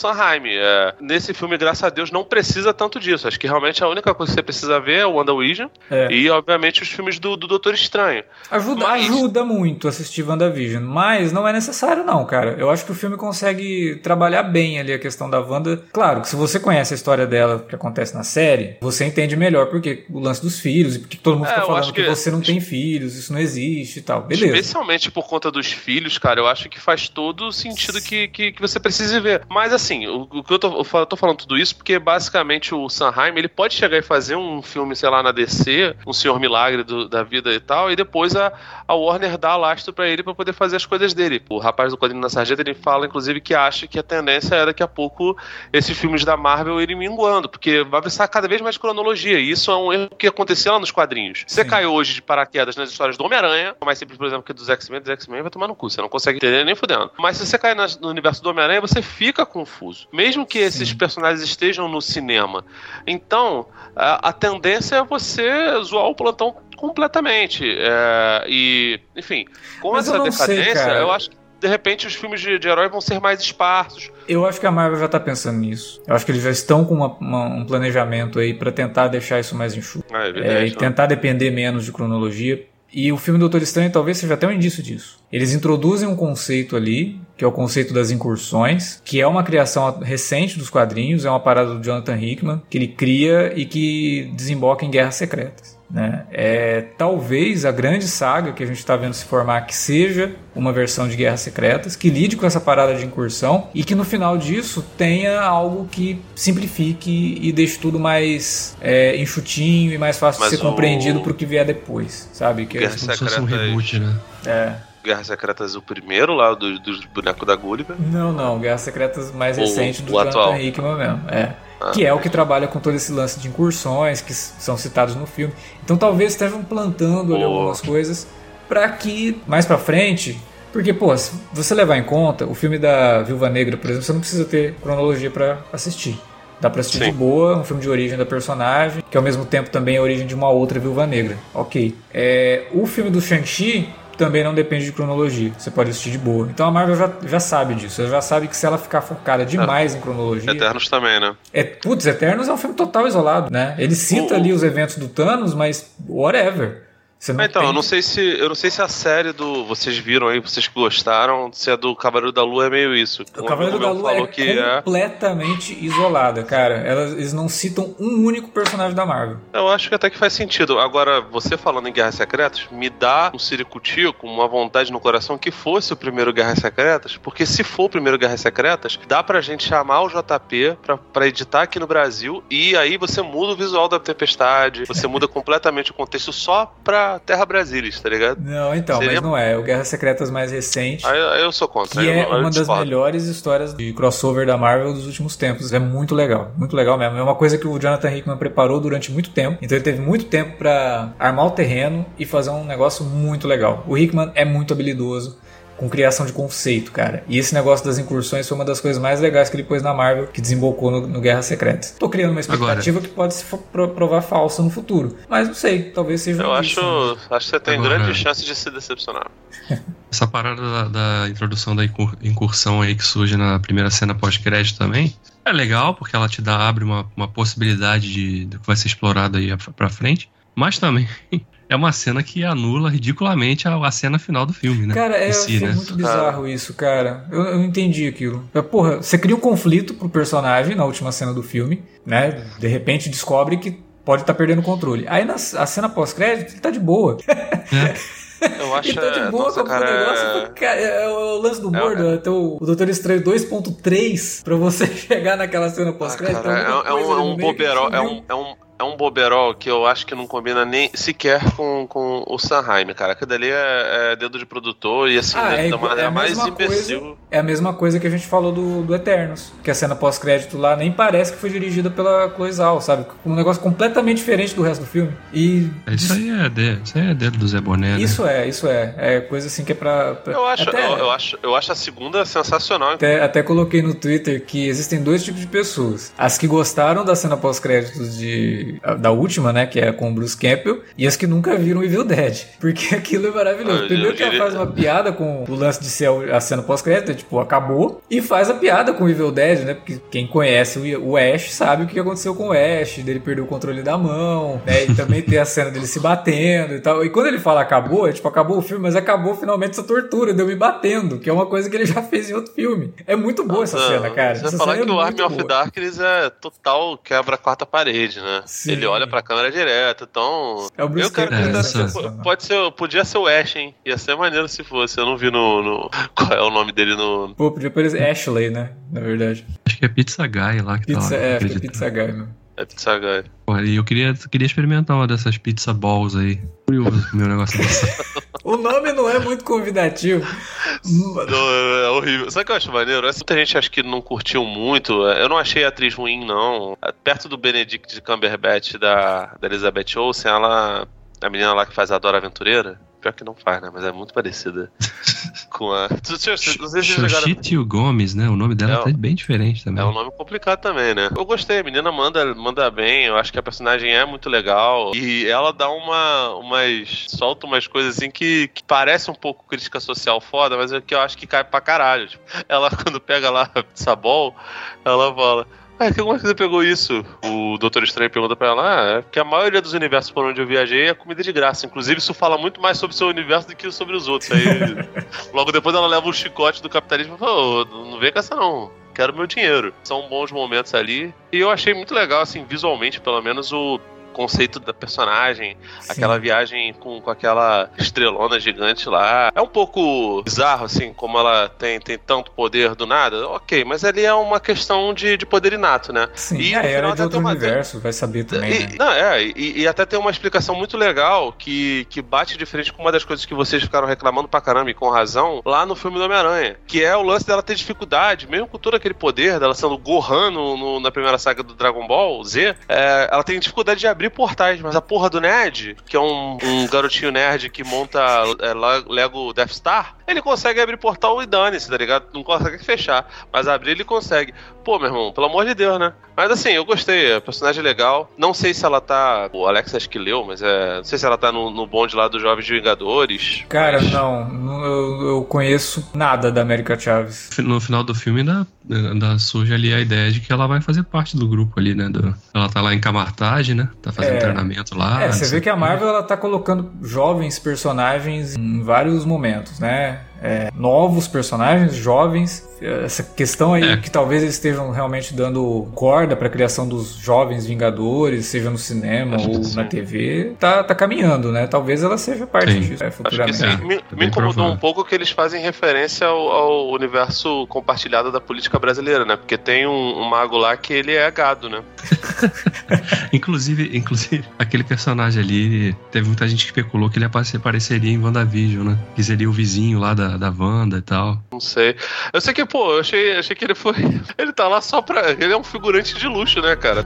É, nesse filme, graças a Deus, não precisa tanto disso. Acho que realmente a única coisa que você precisa ver é o WandaVision é. e, obviamente, os filmes do, do Doutor Estranho. Ajuda, mas... ajuda muito assistir WandaVision, mas não é necessário, não, cara. Eu acho que o filme consegue trabalhar bem ali a questão da Wanda. Claro que se você conhece a história dela que acontece na série, você entende melhor porque o lance dos filhos e porque todo mundo É, fica falando que, que- você não tem filhos, isso não existe e tal. Beleza. Especialmente por conta dos filhos, cara, eu acho que faz todo o sentido que, que, que você precise ver. Mas assim, o, o que eu tô, eu tô falando tudo isso porque basicamente o Sanheim, ele pode chegar e fazer um filme, sei lá, na DC, um Senhor Milagre do- da vida e tal, e depois a, a Warner dá lastro pra ele pra poder fazer as coisas dele. O rapaz do quadrinho na sarjeta, ele fala, inclusive, que acha que a tendência é daqui a pouco esses filmes da Marvel irem minguando, porque vai precisar cada vez mais cronologia, e isso é um erro que acontecia lá nos quadrinhos. Você Sim. caiu hoje de paraquedas nas histórias do Homem-Aranha, mais simples, por exemplo, que dos X-Men, dos X-Men vai tomar no cu, você não consegue entender nem fudendo. Mas se você cair nas- no universo do Homem-Aranha, você fica confuso. Mesmo que esses Sim. personagens estejam no cinema. Então, a, a tendência é você zoar o plantão completamente. É, e, enfim, com Mas eu essa sei, decadência, cara. eu acho que de repente os filmes de, de herói vão ser mais esparsos. Eu acho que a Marvel já tá pensando nisso. Eu acho que eles já estão com uma- uma- um planejamento aí pra tentar deixar isso mais enxuto. É, É, evidente, e né? tentar depender menos de cronologia. E o filme Doutor Estranho talvez seja até um indício disso. Eles introduzem um conceito ali, que é o conceito das incursões, que é uma criação recente dos quadrinhos, é uma parada do Jonathan Hickman, que ele cria e que desemboca em Guerras Secretas. Né? É talvez a grande saga que a gente está vendo se formar que seja uma versão de Guerras Secretas, que lide com essa parada de incursão e que no final disso tenha algo que simplifique e deixe tudo mais é, enxutinho e mais fácil Mas de ser o- compreendido pro que vier depois, sabe? Que é- Guerras Como se fosse um reboot, né? é. Guerras Secretas, o primeiro lá, dos do bonecos da Gulliver. Não, não, Guerras Secretas mais recente do o atual. Jonathan Hickman mesmo. É. Ah. Que é o que trabalha com todo esse lance de incursões que são citados no filme. Então talvez estejam plantando ali algumas coisas para que mais pra frente. Porque, pô, se você levar em conta o filme da Viúva Negra, por exemplo, você não precisa ter cronologia pra assistir. Dá pra assistir Sim. de boa, um filme de origem da personagem, que ao mesmo tempo também é a origem de uma outra Viúva Negra. Ok. É, o filme do Shang-Chi também não depende de cronologia. Você pode assistir de boa. Então a Marvel já, já sabe disso. Ela já sabe que se ela ficar focada demais em cronologia. Eternos também, né? É, putz, Eternos é um filme total isolado, né? Ele cita O- ali os eventos do Thanos, mas whatever. Você não Ah, então, tem- eu não sei se eu não sei se a série do vocês viram aí, vocês que gostaram, se a do Cavaleiro da Lua é meio isso. O Cavaleiro da Lua falou é que é. completamente isolada, cara. Elas, eles não citam um único personagem da Marvel. Eu acho que até que faz sentido. Agora, você falando em Guerras Secretas, me dá um ciricutico, uma vontade no coração que fosse o primeiro Guerras Secretas, porque se for o primeiro Guerras Secretas, dá pra gente chamar o JP pra, pra editar aqui no Brasil e aí você muda o visual da Tempestade, você muda completamente o contexto só pra Terra Brasilis, tá ligado? Não, então, Seria- mas não é. O Guerras Secretas mais recente. Aí, aí eu sou contra. Que é eu- uma das melhores histórias de crossover da Marvel dos últimos tempos. É muito legal, muito legal mesmo. É uma coisa que o Jonathan Hickman preparou durante muito tempo. Então ele teve muito tempo pra armar o terreno e fazer um negócio muito legal. O Hickman é muito habilidoso com criação de conceito, cara. E esse negócio das incursões foi uma das coisas mais legais que ele pôs na Marvel, que desembocou no, no Guerras Secretas. Tô criando uma expectativa que pode se pro- provar falsa no futuro. Mas não sei, talvez seja Eu um acho, indício, né? acho que você tem Agora- grande chance de se decepcionar. <laughs> Essa parada da, da introdução da incur- incursão aí que surge na primeira cena pós-crédito também é legal, porque ela te dá, abre uma, uma possibilidade de, do que vai ser explorado aí pra frente, mas também é uma cena que anula ridiculamente a, a cena final do filme, né? Cara, é, si, achei né? muito bizarro isso, cara. Eu, eu não entendi aquilo. É, Porra, você cria um conflito pro personagem na última cena do filme, né? De repente descobre que pode estar perdendo o controle. Aí na a cena pós-crédito, ele tá de boa. <laughs> Eu acho ele tá de é, boa nossa, com cara, o negócio. é- Cara, é o lance do humor, É, até o, o Doutor Estranho 2.3 pra você <laughs> chegar naquela cena Ah, pós-crédito. cara, é, é um, é um boberol, é um, é um, é um boberol que eu acho que não combina nem sequer com, com o Sanheim, cara. Aquilo ali é, é dedo de produtor e assim, Ah, da, é, da maneira é a mais imbecil. Coisa, é a mesma coisa que a gente falou do, do Eternos. Que a cena pós-crédito lá nem parece que foi dirigida pela Zhao, sabe? Um negócio completamente diferente do resto do filme. E Isso aí é dedo, isso aí é dedo do Zé Boné, né? isso é, isso é. É coisa assim que é pra. pra- Eu acho, até, eu, eu acho, eu acho a segunda sensacional. até, até coloquei no Twitter que existem dois tipos de pessoas. As que gostaram da cena pós-créditos de da última, né? Que é com o Bruce Campbell, e as que nunca viram Evil Dead. <laughs> Porque aquilo é maravilhoso. Eu- Primeiro que ela faz uma piada com o lance de ser a cena pós-crédito, tipo, acabou. E faz a piada com o Evil Dead, né? Porque quem conhece o Ash sabe o que aconteceu com o Ash, dele perdeu o controle da mão, né? E também tem a cena dele se batendo e tal. E quando ele fala acabou, é tipo, acabou o filme, mas acabou finalmente essa tortura, deu me batendo, que é uma coisa que ele já fez em outro filme. É muito boa essa cena, cara. Você essa falar cena que é o Army of. Darkness é total quebra a quarta parede, né? Sim. Ele olha pra câmera direto, então. É o Bruce eu quero que é, desse- essa- pode ser, podia ser o Ash, hein? Ia ser maneiro se fosse. Eu não vi no, no- <laughs> qual é o nome dele no. Pô, podia parecer Ashley, né? Na verdade. Acho que é Pizza Guy lá que Pizza, tá lá. é, acho que é. Pizza Guy, meu. É Pizza Guy. E eu queria, queria experimentar uma dessas pizza balls aí. Curioso o meu negócio desse. <laughs> O nome não é muito convidativo. Não, é horrível. Sabe o que eu acho maneiro? Muita gente acha que não curtiu muito. Eu não achei a atriz ruim, não. Perto do Benedict Cumberbatch da, da Elizabeth Olsen, ela. A menina lá que faz a Dora Aventureira. Pior que não faz, né? Mas é muito parecida <laughs> com a. Xochitl Gomes, né? O nome dela É, tá bem diferente também. É um nome complicado também, né? Eu gostei, a menina manda, manda bem, eu acho que a personagem é muito legal. E ela dá uma. umas. solta umas coisas assim que, que parece um pouco crítica social foda, mas é que eu acho que cai pra caralho. Tipo, ela, <laughs> quando pega lá Sabol, ela fala. Ah, que que você pegou isso? O Doutor Estranho pergunta pra ela, ah, é porque a maioria dos universos por onde eu viajei é comida de graça. Inclusive, isso fala muito mais sobre o seu universo do que sobre os outros. Aí, <laughs> logo depois ela leva o chicote do capitalismo e fala, "Ô, não vem com essa não. Quero meu dinheiro. São bons momentos ali. E eu achei muito legal, assim, visualmente, pelo menos, o conceito da personagem, aquela viagem com, com aquela estrelona gigante lá. É um pouco bizarro, assim, como ela tem, tem tanto poder do nada. Ok, mas ali é uma questão de, de poder inato, né? Sim, E é, no era final de outro uma- universo, vai saber também, E, né? não, é, e, e até tem uma explicação muito legal que, que bate de frente com uma das coisas que vocês ficaram reclamando pra caramba e com razão lá no filme do Homem-Aranha. Que é o lance dela ter dificuldade, mesmo com todo aquele poder dela sendo Gohan no, no- na primeira saga do Dragon Ball Z, é, ela tem dificuldade de abrir portais, mas a porra do Ned, que é um, um garotinho nerd que monta é, Lego Death Star, ele consegue abrir portal e dane-se, tá ligado? Não consegue fechar, mas abrir ele consegue. Pô, meu irmão, pelo amor de Deus, né? Mas assim, eu gostei, a personagem é legal. Não sei se ela tá. O Alex acho que leu, mas é. Não sei se ela tá no, no bonde lá dos Jovens Vingadores. Cara, mas- não, não- eu, eu conheço nada da América Chaves. No final do filme ainda, ainda surge ali a ideia de que ela vai fazer parte do grupo ali, né? do- ela tá lá em Camartage, né? Tá fazendo É. treinamento lá. é, você vê que a. Marvel ela tá colocando jovens personagens em vários momentos, né? É, novos personagens, jovens. Essa questão aí É. que talvez eles estejam realmente dando corda pra criação dos jovens Vingadores, seja no cinema Acho ou na TV, tá, tá caminhando, né? Talvez ela seja parte Sim. disso é, Acho que futuramente. sim. É, me, me incomodou provável. um pouco que eles fazem referência ao, ao universo compartilhado da política brasileira, né? Porque tem um, um mago lá que ele é gado, né? <laughs> Inclusive, inclusive, aquele personagem ali, teve muita gente que especulou que ele aparece- apareceria em WandaVision, né? Que seria o vizinho lá da, da Wanda e tal. Não sei. Eu sei que, pô, eu achei, achei que ele foi. <laughs> Ele tá lá só pra. Ele é um figurante de luxo, né, cara?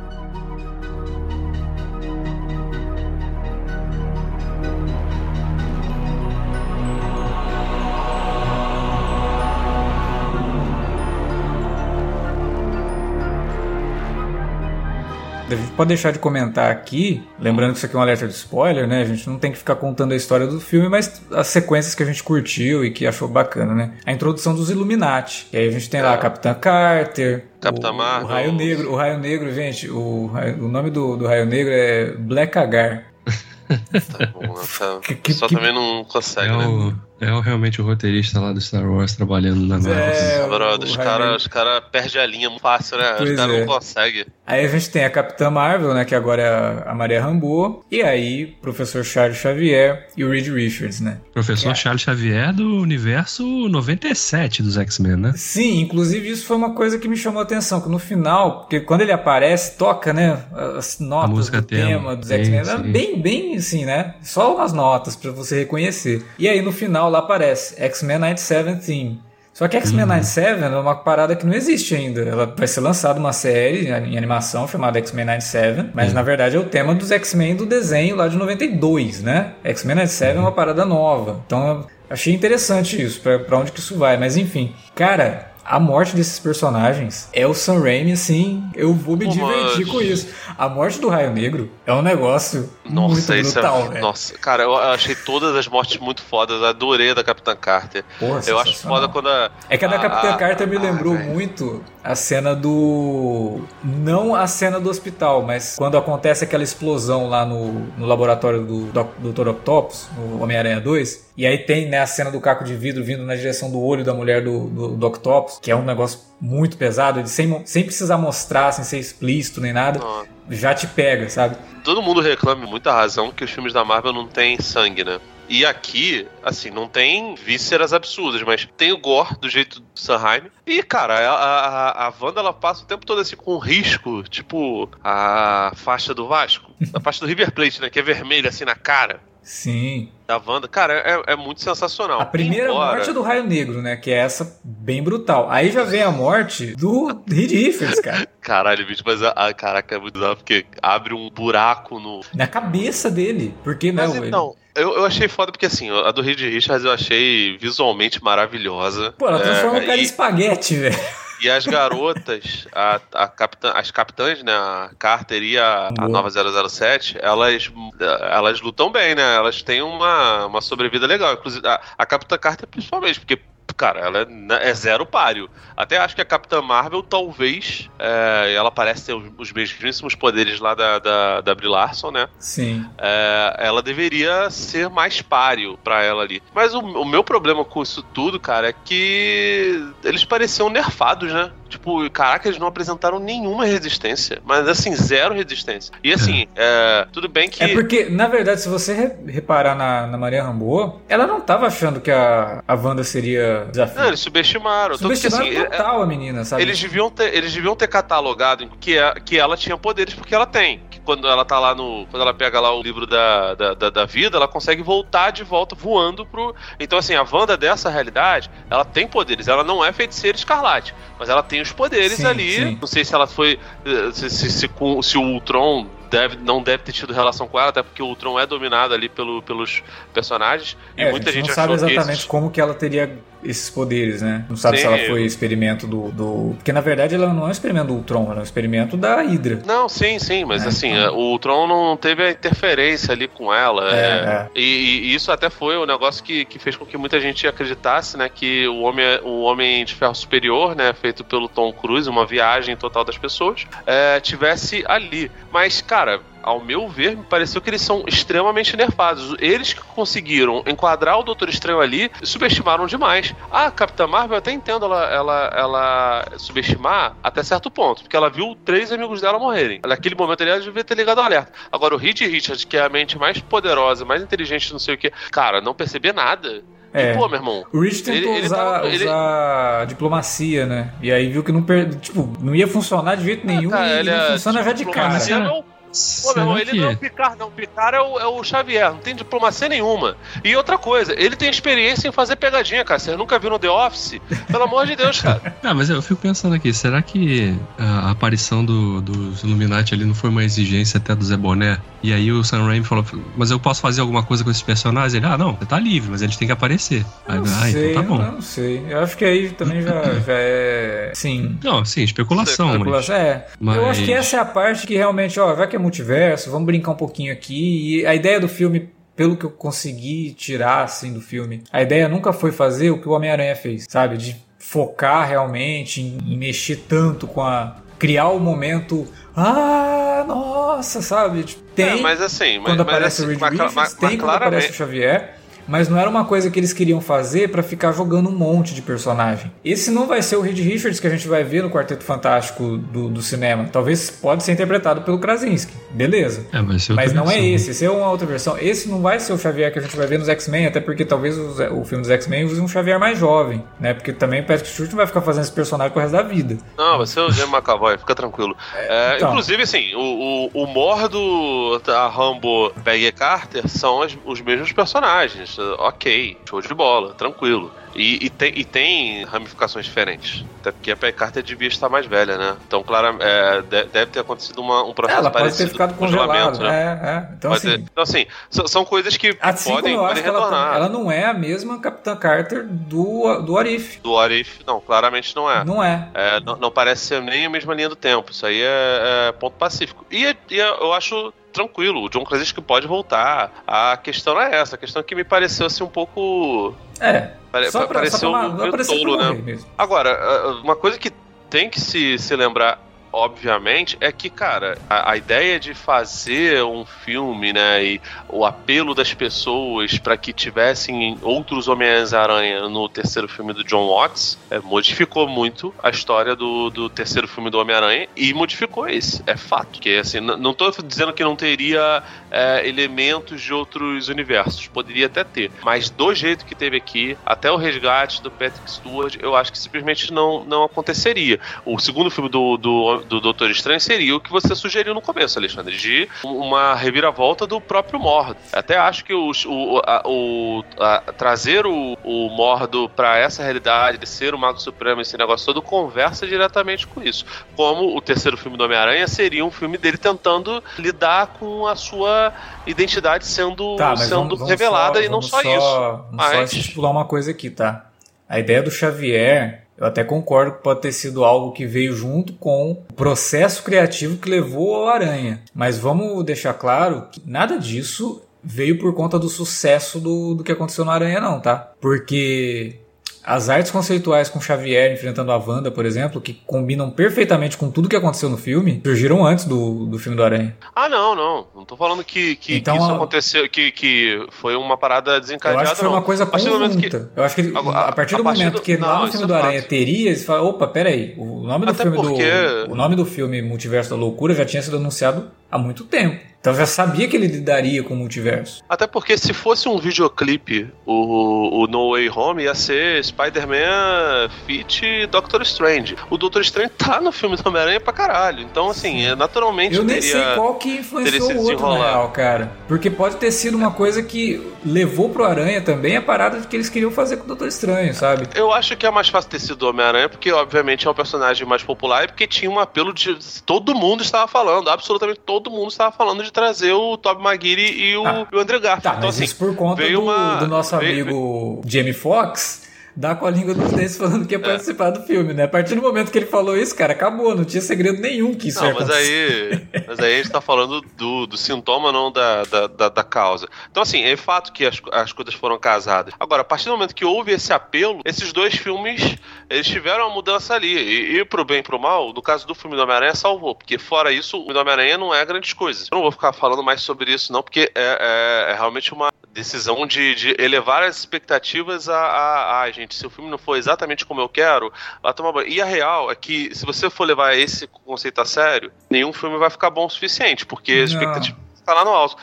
A gente pode deixar de comentar aqui, lembrando que isso aqui é um alerta de spoiler, né? A gente não tem que ficar contando a história do filme, mas as sequências que a gente curtiu e que achou bacana, né? A introdução dos Illuminati. E aí a gente tem lá a Capitã Carter, Capitã o, Marvel. o Raio Negro. O Raio Negro, gente, o, o nome do, do Raio Negro é Black Agar. <laughs> Tá bom, né? <laughs> Tá- Que- que- Só que- também não consegue, É né? o, é o, realmente o roteirista lá do Star Wars trabalhando na Marvel. É, Brother, os caras cara perdem a linha muito fácil, né? Pois os caras é. não conseguem. Aí a gente tem a Capitã Marvel, né? Que agora é a- a Maria Rambeau. E aí, o Professor Charles Xavier e o Reed Richards, né? Professor Charles Xavier do universo 97 dos X-Men, né? Sim, inclusive isso foi uma coisa que me chamou a atenção, que no final, porque quando ele aparece, toca, né, as notas música do tema. tema dos X-Men, bem, bem assim, né, só umas notas pra você reconhecer. E aí no final lá aparece X-Men 97 Theme. Só que X-Men Uhum. 97 é uma parada que não existe ainda. Ela vai ser lançada uma série em animação chamada X-Men 97, mas Uhum. na verdade é o tema dos X-Men do desenho lá de 92, né? X-Men 97 é uma parada nova. Então achei interessante isso, pra, pra onde que isso vai. Mas enfim, cara, A morte desses personagens é o Sam Raimi, assim, eu vou me divertir com isso. A morte do Raio Negro é um negócio Nossa, muito isso brutal, é. Nossa, cara, eu achei todas as mortes muito fodas. Adorei a da Capitã Carter. Porra, eu acho foda quando a. É que a da Capitã a- Carter me ah, lembrou muito a cena do. Não a cena do hospital, mas quando acontece aquela explosão lá no, no laboratório do Dr. Octopus, no Homem-Aranha 2. E aí tem né, a cena do caco de vidro vindo na direção do olho da mulher do, do, do Octopus, que é um negócio muito pesado, ele sem, sem precisar mostrar, sem ser explícito nem nada, já te pega, sabe? Todo mundo reclama muita razão que os filmes da Marvel não tem sangue, né? E aqui, assim, não tem vísceras absurdas, mas tem o gore do jeito do Sanheim. E, cara, a, a, a Wanda, ela passa o tempo todo assim com risco, tipo a faixa do Vasco, a faixa do River Plate, né? Que é vermelha, assim, na cara Sim. da Wanda. Cara, é, é muito sensacional. A primeira Embora- morte é do Raio Negro, né? Que é essa bem brutal. Aí já vem a morte do Reed Richards, cara. <laughs> Caralho, bicho, mas a, a- caraca, é muito bizarro, porque abre um buraco no, Na cabeça dele. Porque, Mas não, ele- então, eu, eu achei foda porque assim, a do Reed Richards eu achei visualmente maravilhosa. Pô, ela transforma É, o cara em e, espaguete, velho. E as garotas, a, a capitã, as capitãs, né, a Carter e a, a nova 007, elas, elas lutam bem, né? Elas têm uma, uma sobrevida legal. Inclusive, a, a Capitã Carter principalmente, porque cara, ela é, é zero páreo. Até acho que a Capitã Marvel, talvez, é, ela parece ter os, os mesmíssimos poderes lá da, da, da Brie Larson, né? Sim. É, ela deveria ser mais páreo pra ela ali. Mas o, o meu problema com isso tudo, cara, é que eles pareciam nerfados, né? Tipo, caraca, eles não apresentaram nenhuma resistência. Mas assim, zero resistência. E assim, é, tudo bem que. É porque, na verdade, se você re- reparar na, na Maria Rambo, ela não tava achando que a, a Wanda seria desafio. Não, eles subestimaram. Tanto que, Subestimaram assim, é- total a menina, sabe? Eles deviam ter, eles deviam ter catalogado que, é- que ela tinha poderes, porque ela tem. Que quando ela tá lá no. Quando ela pega lá o livro da, da, da, da vida, ela consegue voltar de volta voando pro. Então, assim, a Wanda dessa realidade, ela tem poderes. Ela não é feiticeira escarlate, mas ela tem os poderes Sim, ali. sim. Não sei se ela foi. eh, Se, se, se, se o Ultron. Deve, não deve ter tido relação com ela, até porque o Ultron é dominado ali pelo, pelos personagens. E É, muita a gente gente, não sabe exatamente esses- como que ela teria esses poderes, né? Não sabe Sim, se ela foi experimento do, do... Porque, na verdade, ela não é um experimento do Ultron, ela é um experimento da Hydra. Não, sim, sim, mas É, assim, então. o Tron não teve a interferência ali com ela. É, é. é. E, e isso até foi o negócio que, que fez com que muita gente acreditasse, né, que o homem, o homem de ferro superior, né, feito pelo Tom Cruise, uma viagem total das pessoas, é, tivesse ali. Mas, cara, ao meu ver, me pareceu que eles são extremamente nerfados. Eles que conseguiram enquadrar o Doutor Estranho ali, subestimaram demais. A Capitã Marvel, eu até entendo ela, ela, ela subestimar até certo ponto, porque ela viu três amigos dela morrerem. Naquele momento ali, ela devia ter ligado o alerta. Agora, o Reed Richards, que é a mente mais poderosa, mais inteligente, não sei o que, cara, não perceber nada. É. E, pô, meu irmão. O Rich tentou Ele- ele usar, tava- ele- usar diplomacia, né? E aí viu que não, per... tipo, não ia funcionar de jeito nenhum Cara, e ele é, funciona já de cara. não- Pô, meu irmão, ele não é o que... Picard, não. O Picard é o, é o Xavier, não tem diplomacia nenhuma. E outra coisa, ele tem experiência em fazer pegadinha, cara. Vocês nunca viram The Office? Pelo amor de Deus, cara. <laughs> Ah, mas eu fico pensando aqui, será que a aparição do, dos Illuminati ali não foi uma exigência até do Zé Boné? E aí o Sam Raimi falou, mas eu posso fazer alguma coisa com esses personagens? Ele, ah, não, você tá livre, mas eles têm que aparecer. Aí, Não ah, sei, então tá bom. eu não sei. Eu acho que aí também já, <laughs> já é. Sim. Não, sim, especulação, mas... Especulação, É. Mas- Eu acho que essa é a parte que realmente, ó, vai que é multiverso, vamos brincar um pouquinho aqui. E a ideia do filme, pelo que eu consegui tirar, assim, do filme, a ideia nunca foi fazer o que o Homem-Aranha fez, sabe? De focar realmente em, mexer tanto com a. criar o momento. Ah, nossa, sabe? Tipo, Tem. É, mas assim, mas, quando mas aparece assim, o Reed mas- Richards, mas- tem mas quando aparece o. Xavier, mas não era uma coisa que eles queriam fazer pra ficar jogando um monte de personagem. Esse não vai ser o Reed Richards que a gente vai ver no Quarteto Fantástico do, do cinema. Talvez pode ser interpretado pelo Krasinski. Beleza. É, outra Mas não é versão. esse, esse é uma outra versão. Esse não vai ser o Xavier que a gente vai ver nos X-Men, até porque talvez os- o filme dos X-Men use um Xavier mais jovem, né? Porque também o Patrick Stewart não vai ficar fazendo esse personagem pro resto da vida. Não, vai ser o James McAvoy, fica tranquilo. É, então. Inclusive, assim, o, o, o Mordo, a Rambo, Peggy Carter são as- os mesmos personagens. Ok, show de bola, tranquilo. E, e, tem, e tem ramificações diferentes. Até porque a Peggy Carter devia estar mais velha, né? Então, claro, é, deve ter acontecido uma, um processo ela parecido. Pode ter ficado congelado, né? É, é. Então, assim, ter, então, assim, são coisas que assim podem, como eu podem acho retornar. Que ela, ela, não é a mesma Capitã Carter do, do Arif. Do Arif, não, claramente não é. Não é. é não, não, parece ser nem a mesma linha do tempo. Isso aí é, é ponto pacífico. E, e eu acho tranquilo. O John Krasinski pode voltar. A questão é essa. A questão que me pareceu assim um pouco. É. Pare, só pra, pareceu só pra, meio tolo, né? Mesmo. Agora, uma coisa que tem que se, se lembrar obviamente, é que, cara, a, a, ideia de fazer um filme, né, e o apelo das pessoas para que tivessem outros Homens-Aranha no terceiro filme do John Watts é, modificou muito a história do, do terceiro filme do Homem-Aranha e modificou esse, é fato. Que, assim, não tô dizendo que não teria é, elementos de outros universos, poderia até ter, mas do jeito que teve aqui, até o resgate do Patrick Stewart, eu acho que simplesmente não, não aconteceria. O segundo filme do, do do Doutor Estranho seria o que você sugeriu no começo, Alexandre, de uma reviravolta do próprio Mordo. Até acho que o, o, a, o a, trazer o, o Mordo para essa realidade de ser o Mago Supremo, esse negócio todo, conversa diretamente com isso. Como o terceiro filme do Homem-Aranha seria um filme dele tentando lidar com a sua identidade sendo, tá, sendo vamos, vamos revelada só, e não só, só isso. Vamos mas... só estipular uma coisa aqui, tá? A ideia do Xavier eu até concordo que pode ter sido algo que veio junto com o processo criativo que levou ao Aranha. Mas vamos deixar claro que nada disso veio por conta do sucesso do, do que aconteceu no Aranha, não, tá? Porque as artes conceituais com Xavier enfrentando a Wanda, por exemplo, que combinam perfeitamente com tudo que aconteceu no filme, surgiram antes do, do filme do Aranha. Ah, não, não. Não tô falando que, que, então, que isso aconteceu, que, que foi uma parada desencadeada. Eu acho que foi não. uma coisa conjunta. Que... Eu acho que a, a partir do a partir momento do... que não, lá no filme do é Aranha fato. teria, eles falam, opa, peraí, o nome do Até filme porque... do. O nome do filme Multiverso da Loucura já tinha sido anunciado há muito tempo. Então já sabia que ele lidaria com o multiverso. Até porque se fosse um videoclipe, o, o No Way Home ia ser Spider-Man Fit Doctor Strange. O Doctor Strange tá no filme do Homem-Aranha pra caralho. Então, assim, é, naturalmente Eu nem sei qual que influenciou o outro, na real, cara. Porque pode ter sido uma coisa que levou pro Aranha também a parada que eles queriam fazer com o Doutor Estranho, sabe? Eu acho que é mais fácil ter sido o Homem-Aranha, porque obviamente é o personagem mais popular e porque tinha um apelo de. Todo mundo estava falando, absolutamente todo mundo estava falando de trazer o Tobey Maguire e o, ah, o Andrew Garfield. Tá, então, mas assim, isso por conta do, uma, do, nosso veio, amigo Jamie Foxx dá com a língua dos dentes falando que ia participar do filme, né? A partir do momento que ele falou isso, cara, acabou, não tinha segredo nenhum que isso não, ia mas aí, mas aí a gente tá falando do, do sintoma, não da, da, da, da causa. Então, assim, é fato que as, as coisas foram casadas. Agora, a partir do momento que houve esse apelo, esses dois filmes, eles tiveram uma mudança ali. E, e pro bem e pro mal, no caso do filme do Homem-Aranha, salvou. Porque fora isso, o Homem-Aranha não é grandes coisas. Eu não vou ficar falando mais sobre isso, não, porque é, é, é realmente uma decisão de, de elevar as expectativas a, a, a, gente, se o filme não for exatamente como eu quero, vai tomar banho. E a real é que, se você for levar esse conceito a sério, nenhum filme vai ficar bom o suficiente, porque a expectativa está lá no alto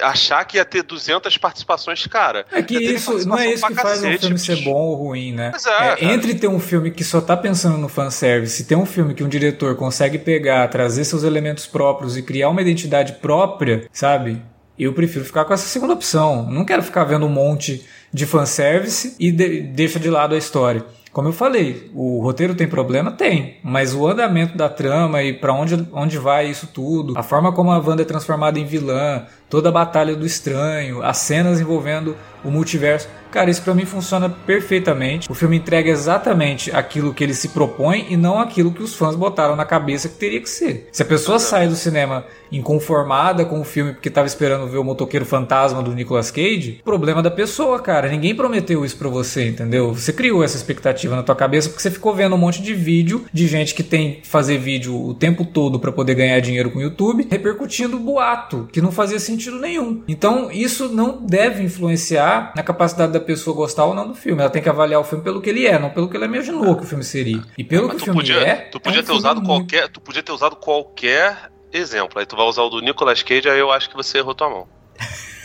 achar que ia ter 200 participações, cara. É que isso não é isso que faz um filme ser bom ou ruim, né? É, é, entre ter um filme que só tá pensando no fanservice e ter um filme que um diretor consegue pegar, trazer seus elementos próprios e criar uma identidade própria, sabe? Eu prefiro ficar com essa segunda opção. Não quero ficar vendo um monte de fanservice e de, deixa de lado a história. Como eu falei, o roteiro tem problema? Tem. Mas o andamento da trama e para onde, onde vai isso tudo, a forma como a Wanda é transformada em vilã, toda a batalha do estranho, as cenas envolvendo o multiverso. Cara, isso para mim funciona perfeitamente. O filme entrega exatamente aquilo que ele se propõe e não aquilo que os fãs botaram na cabeça que teria que ser. Se a pessoa sai do cinema inconformada com o filme porque estava esperando ver o motoqueiro fantasma do Nicolas Cage, problema da pessoa, cara. Ninguém prometeu isso para você, entendeu? Você criou essa expectativa na tua cabeça porque você ficou vendo um monte de vídeo de gente que tem que fazer vídeo o tempo todo para poder ganhar dinheiro com o YouTube, repercutindo boato que não fazia sentido nenhum. Então, isso não deve influenciar na capacidade da pessoa gostar ou não do filme. Ela tem que avaliar o filme pelo que ele é, não pelo que ela imaginou que o filme seria. E pelo que o filme podia, é. Tu podia é um ter usado muito... qualquer. Tu podia ter usado qualquer exemplo. Aí tu vai usar o do Nicolas Cage, aí eu acho que você errou tua mão. <laughs>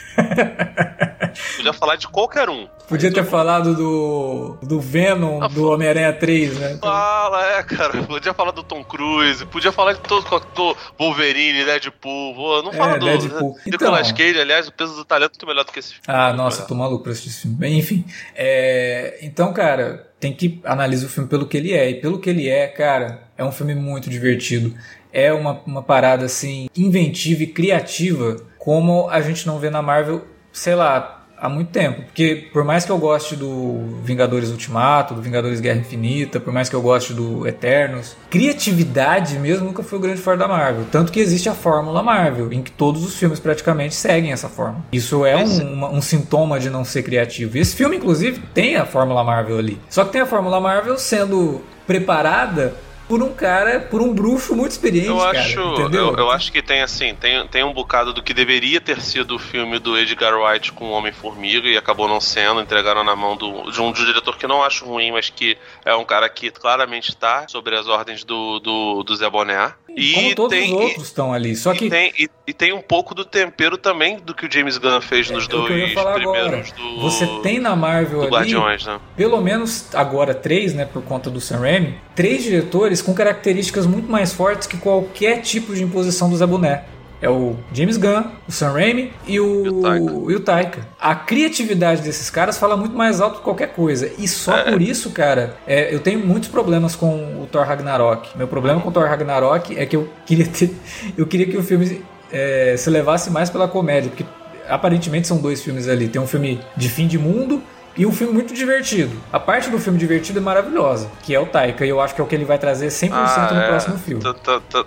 Podia falar de qualquer um. Podia ter falado do, do Venom, Ah, do Homem-Aranha 3, né? Fala, é, cara. Podia falar do Tom Cruise, podia falar de todo do Wolverine, Deadpool. Não fala É, do Deadpool. né? Então- Nicolas Cage, aliás, o peso do talento é muito melhor do que esse filme. Ah, nossa, tô maluco pra assistir esse filme. Bem, enfim. É, então, cara, tem que analisar o filme pelo que ele é. E pelo que ele é, cara, é um filme muito divertido. É uma, uma parada, assim, inventiva e criativa, como a gente não vê na Marvel, sei lá, há muito tempo. Porque por mais que eu goste do Vingadores Ultimato, do Vingadores Guerra Infinita, por mais que eu goste do Eternos, criatividade mesmo nunca foi o grande forte da Marvel. Tanto que existe a fórmula Marvel, em que todos os filmes praticamente seguem essa fórmula. Isso é um, uma- um sintoma de não ser criativo. E esse filme, inclusive, tem a fórmula Marvel ali. Só que tem a fórmula Marvel sendo preparada por um cara, por um bruxo muito experiente, Eu cara. acho, entendeu? eu, eu acho que tem assim, tem, tem um bocado do que deveria ter sido o filme do Edgar Wright com o Homem-Formiga e acabou não sendo, entregaram na mão do, de um diretor que eu não acho ruim, mas que é um cara que claramente está sobre as ordens do, do, do Zé Boné. E Como todos tem, os outros estão ali. Só e, que e tem, e, e tem um pouco do tempero também do que o James Gunn fez nos é ia dois primeiros do, Você tem na Marvel ali Guardiões, né? pelo menos agora três, né, por conta do Sam Raimi, três diretores com características muito mais fortes que qualquer tipo de imposição do Zé Boné. É o James Gunn, o Sam Raimi e o, E o Taika. e o Taika. A criatividade desses caras fala muito mais alto que qualquer coisa. E só É. por isso, cara, é, eu tenho muitos problemas com o Thor Ragnarok. Meu problema com o Thor Ragnarok é que eu <laughs> queria ter, eu queria que o filme é, se levasse mais pela comédia, porque aparentemente são dois filmes ali. Tem um filme de fim de mundo e um filme muito divertido. A parte do filme divertido é maravilhosa, que é o Taika, e eu acho que é o que ele vai trazer 100% no é. próximo filme.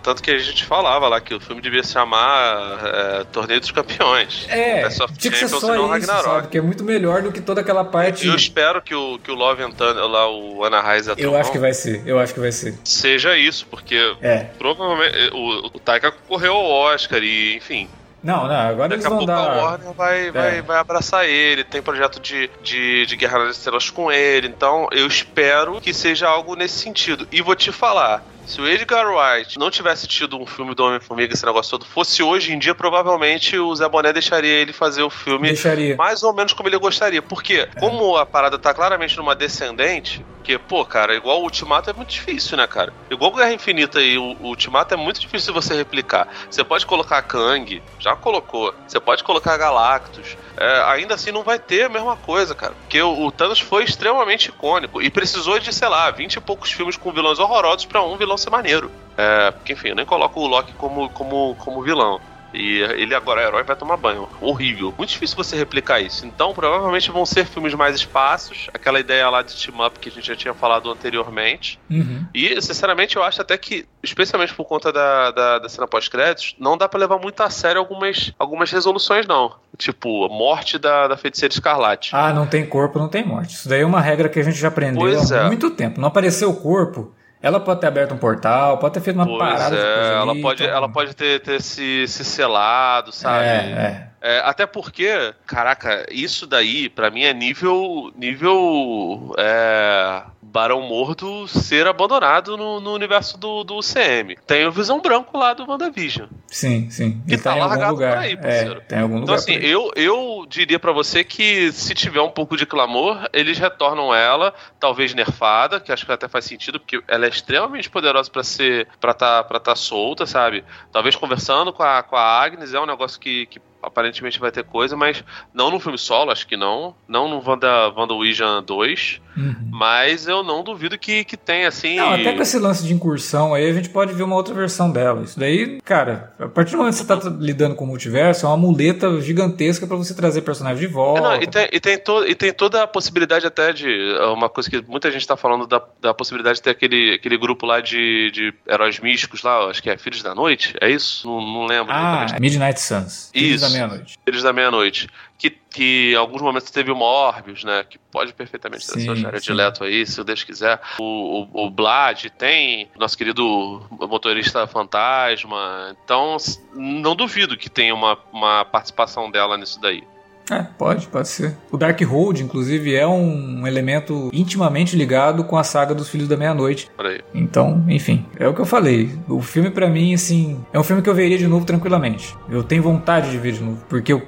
Tanto que a gente falava lá que o filme devia se chamar é, Torneio dos Campeões. É, tinha que ser só isso, Ragnarok. sabe? Que é muito melhor do que toda aquela parte. Eu espero que o, que o Love and Thunder, lá o Ana Raiz Eu acho que vai ser, eu acho que vai ser. seja isso, porque É. provavelmente o, o Taika concorreu ao Oscar e, enfim, Não, não, agora eles daqui a vão pouco a dar. Warner vai, vai, É. vai abraçar ele, tem projeto de, de, de Guerra nas Estrelas com ele, então eu espero que seja algo nesse sentido. E vou te falar, se o Edgar Wright não tivesse tido um filme do Homem-Formiga, esse negócio todo, fosse hoje em dia, provavelmente o Zé Boné deixaria ele fazer o filme Deixaria. mais ou menos como ele gostaria. Porque, como a parada tá claramente numa descendente, que, pô, cara, igual o Ultimato é muito difícil, né, cara? Igual Guerra Infinita e o, Ultimato é muito difícil você replicar. Você pode colocar Kang, já colocou. Você pode colocar Galactus. É, ainda assim não vai ter a mesma coisa, cara. Porque o, o Thanos foi extremamente icônico e precisou de, sei lá, 20 e poucos filmes com vilões horrorosos pra um vilão ser maneiro. É, porque, enfim, eu nem coloco o Loki como, como, como vilão. E ele agora é herói vai tomar banho. Horrível. Muito difícil você replicar isso. Então, provavelmente vão ser filmes mais espaços. Aquela ideia lá de team up que a gente já tinha falado anteriormente. Uhum. E, sinceramente, eu acho até que, especialmente por conta da, da, da cena pós-créditos, não dá pra levar muito a sério algumas, algumas resoluções, não. Tipo, a morte da, da feiticeira escarlate. Ah, não tem corpo, não tem morte. Isso daí é uma regra que a gente já aprendeu Pois há é. muito tempo. Não apareceu o corpo, ela pode ter aberto um portal, pode ter feito uma Pois parada é, ela ali, pode, então- ela pode ter, ter se, se selado, sabe? É, é. É, até porque, caraca, isso daí pra mim é nível nível é, Barão Mordo ser abandonado no, no universo do, do UCM. Tem o Visão Branco lá do WandaVision. Sim, sim. Que tá tá largado lugar. por aí, é, parceiro. tem em algum Então lugar. assim, por aí. eu, eu diria pra você que se tiver um pouco de clamor, eles retornam ela, talvez nerfada, que acho que até faz sentido, porque ela é extremamente poderosa pra ser para tá para tá solta, sabe? Talvez conversando com a, com a Agnes é um negócio que, que aparentemente vai ter coisa, mas não no filme solo, acho que não, não no Wanda, WandaVision 2, Uhum. mas eu não duvido que, que tenha assim. Não, até com esse lance de incursão aí, a gente pode ver uma outra versão dela. Isso daí, cara, a partir do momento que você tá lidando com o multiverso, é uma muleta gigantesca pra você trazer personagens de É, volta. não, e, tem, e, tem to, e tem toda a possibilidade até de. é Uma coisa que muita gente tá falando da, da possibilidade de ter aquele, aquele grupo lá de, de heróis místicos lá, acho que é Filhos da Noite, é isso? Não, não lembro. Ah. Midnight Suns. Isso. Meia-noite. Da Meia-Noite. Que, que em alguns momentos teve o Morbius, né? Que pode perfeitamente Sim, seu Jared sim. Leto aí, se o Deus quiser. O, o, o Blad tem nosso querido motorista fantasma. Então, não duvido que tenha uma, uma participação dela nisso daí. É, pode, pode ser. O Darkhold, inclusive, é um elemento intimamente ligado com a saga dos Filhos da Meia-Noite. Então, enfim, é o que eu falei. O filme, pra mim, assim, é um filme que eu veria de novo tranquilamente. Eu tenho vontade de ver de novo, porque eu-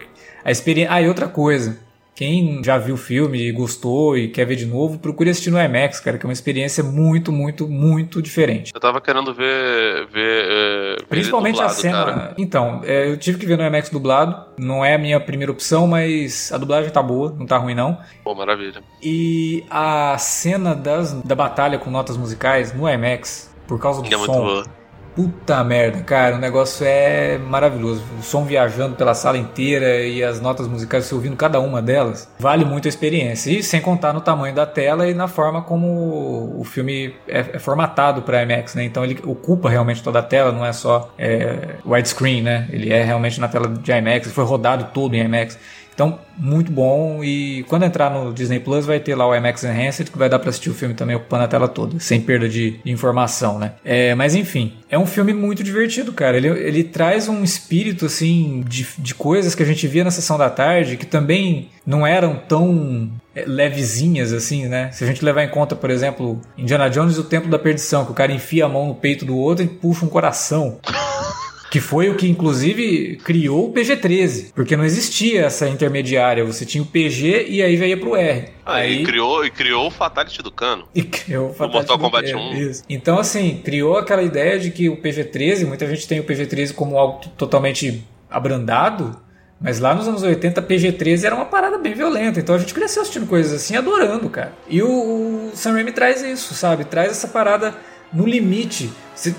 A experiência. Ah, e outra coisa. Quem já viu o filme e gostou e quer ver de novo, procure assistir no IMAX, cara, que é uma experiência muito, muito, muito diferente. Eu tava querendo ver. ver, ver Principalmente dublado, a cena. Cara. Então, é, eu tive que ver no IMAX dublado. Não é a minha primeira opção, mas a dublagem tá boa, não tá ruim não. Pô, maravilha. E a cena das, da batalha com notas musicais no IMAX, por causa do É muito som. boa. Puta merda, cara, o negócio é maravilhoso. O som viajando pela sala inteira e as notas musicais, você ouvindo cada uma delas, vale muito a experiência. E sem contar no tamanho da tela e na forma como o filme é, é formatado para IMAX, né? Então ele ocupa realmente toda a tela, não é só é, widescreen, né? Ele é realmente na tela de IMAX, foi rodado todo em IMAX. Então, muito bom. E quando entrar no Disney Plus, vai ter lá o IMAX Enhanced, que vai dar pra assistir o filme também ocupando a tela toda, sem perda de, de informação, né? É, mas enfim, é um filme muito divertido, cara. Ele, ele traz um espírito, assim, de, de coisas que a gente via na sessão da tarde, que também não eram tão é, levezinhas, assim, né? Se a gente levar em conta, por exemplo, Indiana Jones e o Templo da Perdição, que o cara enfia a mão no peito do outro e puxa um coração. Que foi o que, inclusive, criou o PG-13. Porque não existia essa intermediária. Você tinha o PG e aí ia pro R. Aí e criou, e criou o Fatality do Cano. E criou o Fatality Mortal do Kombat Cano, 1. Isso. Então, assim, criou aquela ideia de que o PG-13, muita gente tem o PG-13 como algo totalmente abrandado. Mas lá nos anos 80, PG-13 era uma parada bem violenta. Então a gente cresceu assistindo coisas assim, adorando, cara. E o, o Sam Raimi traz isso, sabe? Traz essa parada no limite.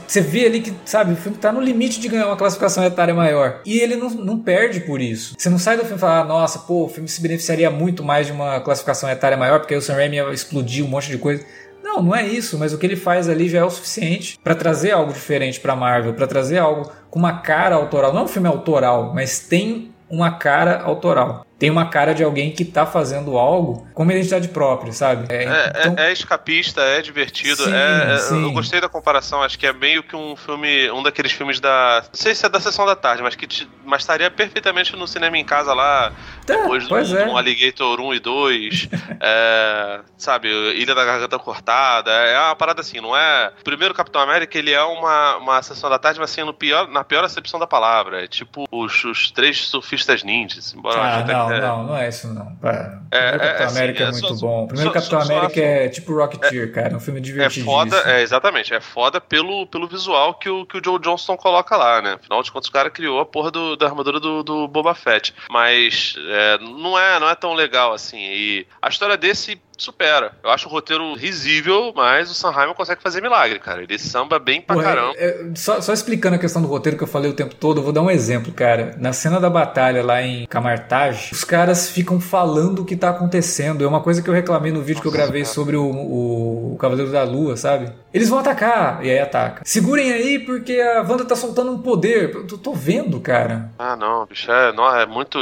Você vê ali que, sabe, o filme tá no limite de ganhar uma classificação etária maior. E ele não, não perde por isso. Você não sai do filme e fala, ah, nossa, pô, o filme se beneficiaria muito mais de uma classificação etária maior, porque aí o Sam Raimi ia explodir um monte de coisa. Não, não é isso, mas o que ele faz ali já é o suficiente para trazer algo diferente para Marvel, para trazer algo com uma cara autoral. Não é um filme autoral, mas tem uma cara autoral. Tem uma cara de alguém que tá fazendo algo com uma identidade própria, sabe? É, então- é- é escapista, é divertido. Sim, é- é- sim. Eu gostei da comparação, acho que é meio que um filme, um daqueles filmes da. Não sei se é da sessão da tarde, mas que te- mas estaria perfeitamente no cinema em casa lá, Tá, depois do, é. do Alligator 1 e 2. <laughs> é, sabe, Ilha da Garganta Cortada. É uma parada assim, não é. O primeiro Capitão América, ele é uma, uma sessão da tarde, mas assim, no pior, na pior acepção da palavra. É tipo os, os três surfistas ninjas. Embora Ah, não, é- não, não é isso não. Pá. O É, primeiro é, Capitão assim, América é, é muito só- bom. O primeiro só- Capitão só- só- América é tipo Rocketeer, cara. É um filme É divertidíssimo. foda, é, exatamente, é foda pelo, pelo visual que o, que o Joe Johnston coloca lá, né? Afinal de contas, o cara criou a porra do- da armadura do, do Boba Fett. Mas é, não, é, não é tão legal assim. E a história desse supera. Eu acho o roteiro risível, mas o Sam Raimi consegue fazer milagre, cara. Ele samba bem pra Porra, caramba. é- só, só explicando a questão do roteiro que eu falei o tempo todo, eu vou dar um exemplo, cara. Na cena da batalha lá em Camartage, os caras ficam falando o que tá acontecendo. É uma coisa que eu reclamei no vídeo que eu Nossa, gravei cara. sobre o, o, o Cavaleiro da Lua, sabe? Eles vão atacar, e aí ataca. Segurem aí porque a Wanda tá soltando um poder. Eu tô, vendo, cara. Ah, não, bicho, é, não, é muito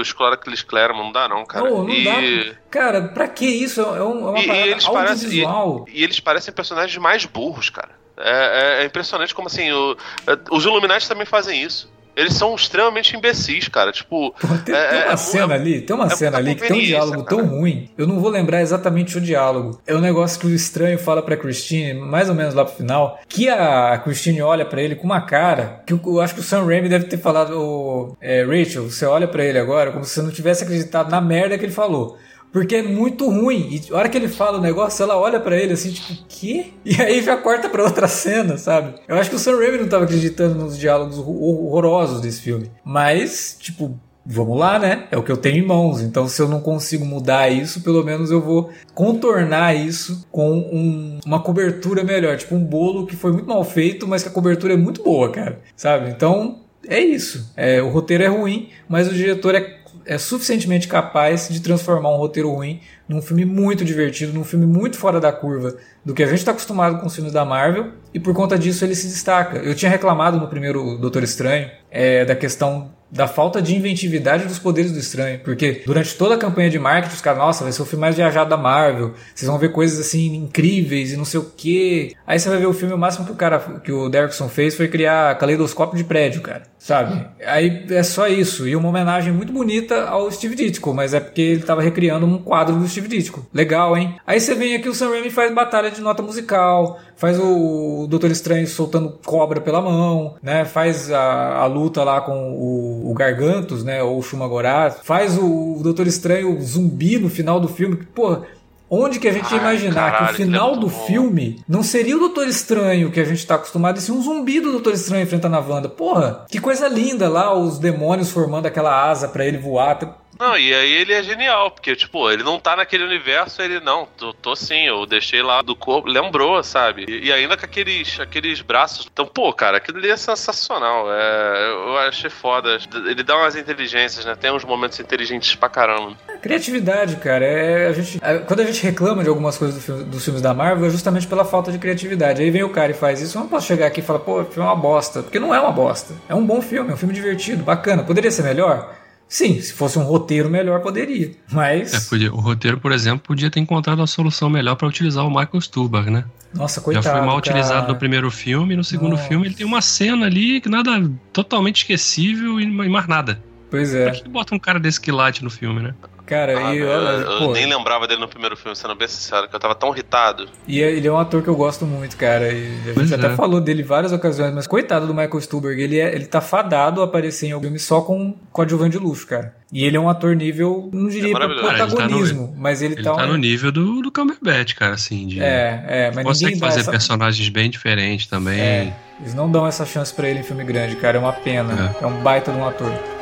eles Claremont, não dá não, cara. Não, não e, dá. Cara, pra que isso? É, um- é uma e- e parada eles parecem- audiovisual. E eles parecem personagens mais burros, cara. É, é- é impressionante como assim. o- é, os Illuminati também fazem isso. Eles são extremamente imbecis, cara. Tipo. Pô, tem, é- tem é uma mu- cena é- ali, tem uma é cena ali que tem um diálogo cara. tão ruim. Eu não vou lembrar exatamente o diálogo. É um negócio que o estranho fala pra Christine, mais ou menos lá pro final, que a Christine olha pra ele com uma cara que eu, acho que o Sam Raimi deve ter falado, "Ô, é, Rachel, você olha pra ele agora como se você não tivesse acreditado na merda que ele falou. Porque é muito ruim. E a hora que ele fala o negócio, ela olha pra ele assim, tipo, quê? E aí já corta pra outra cena, sabe? Eu acho que o Sam Raimi não tava acreditando nos diálogos horror- horrorosos desse filme. Mas, tipo, vamos lá, né? É o que eu tenho em mãos. Então, se eu não consigo mudar isso, pelo menos eu vou contornar isso com um- uma cobertura melhor. Tipo, um bolo que foi muito mal feito, mas que a cobertura é muito boa, cara. Sabe? Então, é isso. É, o roteiro é ruim, mas o diretor é, é suficientemente capaz de transformar um roteiro ruim num filme muito divertido, num filme muito fora da curva do que a gente está acostumado com os filmes da Marvel, e por conta disso ele se destaca. Eu tinha reclamado no primeiro Doutor Estranho é, da questão da falta de inventividade dos poderes do estranho, porque durante toda a campanha de marketing os caras, nossa, vai ser o filme mais viajado da Marvel, vocês vão ver coisas assim incríveis e não sei o que. Aí você vai ver o filme, o máximo que o cara, que o Derrickson fez foi criar caleidoscópio de prédio, cara, sabe? Aí é só isso, e uma homenagem muito bonita ao Steve Ditko, mas é porque ele tava recriando um quadro do Steve Ditko. Legal, hein? Aí você vem aqui, o Sam Raimi faz batalha de nota musical, faz o Doutor Estranho soltando cobra pela mão, né? Faz a, a luta lá com o o Gargantos, né, ou o Shumagorath, faz o, o Doutor Estranho zumbi no final do filme, pô, Onde que a gente ia imaginar caralho, que o final do bom. filme não seria o Doutor Estranho que a gente tá acostumado, e sim um zumbi do Doutor Estranho enfrentando a Wanda. Porra, que coisa linda lá, os demônios formando aquela asa para ele voar. Não, e aí ele é genial, porque, tipo, ele não tá naquele universo, ele não, tô, tô sim, eu deixei lá do corpo, lembrou, sabe? E, e, ainda com aqueles, aqueles braços. Então, pô, cara, aquilo ali é sensacional. É, eu achei foda. Ele dá umas inteligências, né? Tem uns momentos inteligentes pra caramba. Criatividade, cara. É, a gente, é, quando a gente reclama de algumas coisas do filme, dos filmes da Marvel, é justamente pela falta de criatividade. Aí vem o cara e faz isso. Eu não posso chegar aqui e falar, pô, o filme é uma bosta. Porque não é uma bosta. É um bom filme, é um filme divertido, bacana. Poderia ser melhor? Sim, se fosse um roteiro melhor, poderia. Mas. É, podia, o roteiro, por exemplo, podia ter encontrado a solução melhor para utilizar o Michael Stuhlbarg, né? Nossa, coitado. Já foi mal cara. utilizado no primeiro filme, e no segundo Nossa. filme ele tem uma cena ali que nada totalmente esquecível e mais nada. Pois é. Por que bota um cara desse quilate no filme, né? Cara, ah, e eu, eu nem lembrava dele no primeiro filme, sendo bem sincero, que eu tava tão irritado. E é, ele é um ator que eu gosto muito, cara. E a pois gente é. até falou dele em várias ocasiões, mas coitado do Michael Stuhlbarg, ele, é, ele tá fadado a aparecer em algum filme só com coadjuvante de luxo, cara. E ele é um ator nível, não diria é protagonismo, ele tá no, mas ele, ele tá, tá no nível do, do Cumberbatch, cara, assim. De, é, é, mas consegue fazer essa... personagens bem diferentes também. É, eles não dão essa chance para ele em filme grande, cara. É uma pena. É, é um baita de um ator.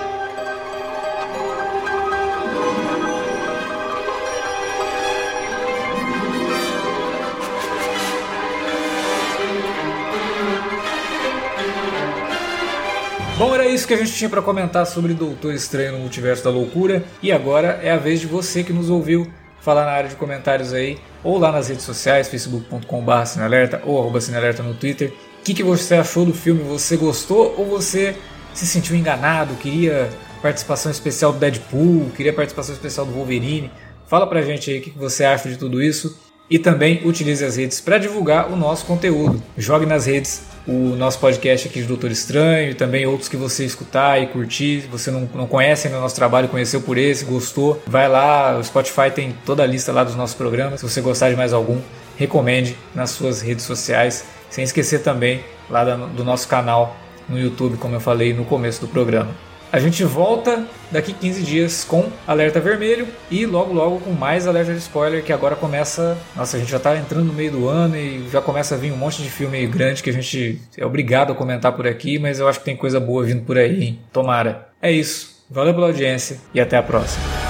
Que a gente tinha para comentar sobre Doutor Estranho no Multiverso da Loucura. E agora é a vez de você que nos ouviu falar na área de comentários aí, ou lá nas redes sociais, facebook.com.br Cinealerta ou arroba Cinealerta no Twitter. O que, que você achou do filme? Você gostou ou você se sentiu enganado? Queria participação especial do Deadpool? Queria participação especial do Wolverine? Fala pra gente aí o que, que você acha de tudo isso. E também utilize as redes para divulgar o nosso conteúdo. Jogue nas redes o nosso podcast aqui de Doutor Estranho e também outros que você escutar e curtir. Se você não, não conhece ainda o nosso trabalho, conheceu por esse, gostou, vai lá. O Spotify tem toda a lista lá dos nossos programas. Se você gostar de mais algum, recomende nas suas redes sociais. Sem esquecer também lá do nosso canal no YouTube, como eu falei no começo do programa. A gente volta daqui 15 dias com alerta vermelho e logo logo com mais alerta de spoiler que agora começa. Nossa, a gente já está entrando no meio do ano e já começa a vir um monte de filme grande que a gente é obrigado a comentar por aqui, mas eu acho que tem coisa boa vindo por aí, hein? Tomara. É isso. Valeu pela audiência e até a próxima.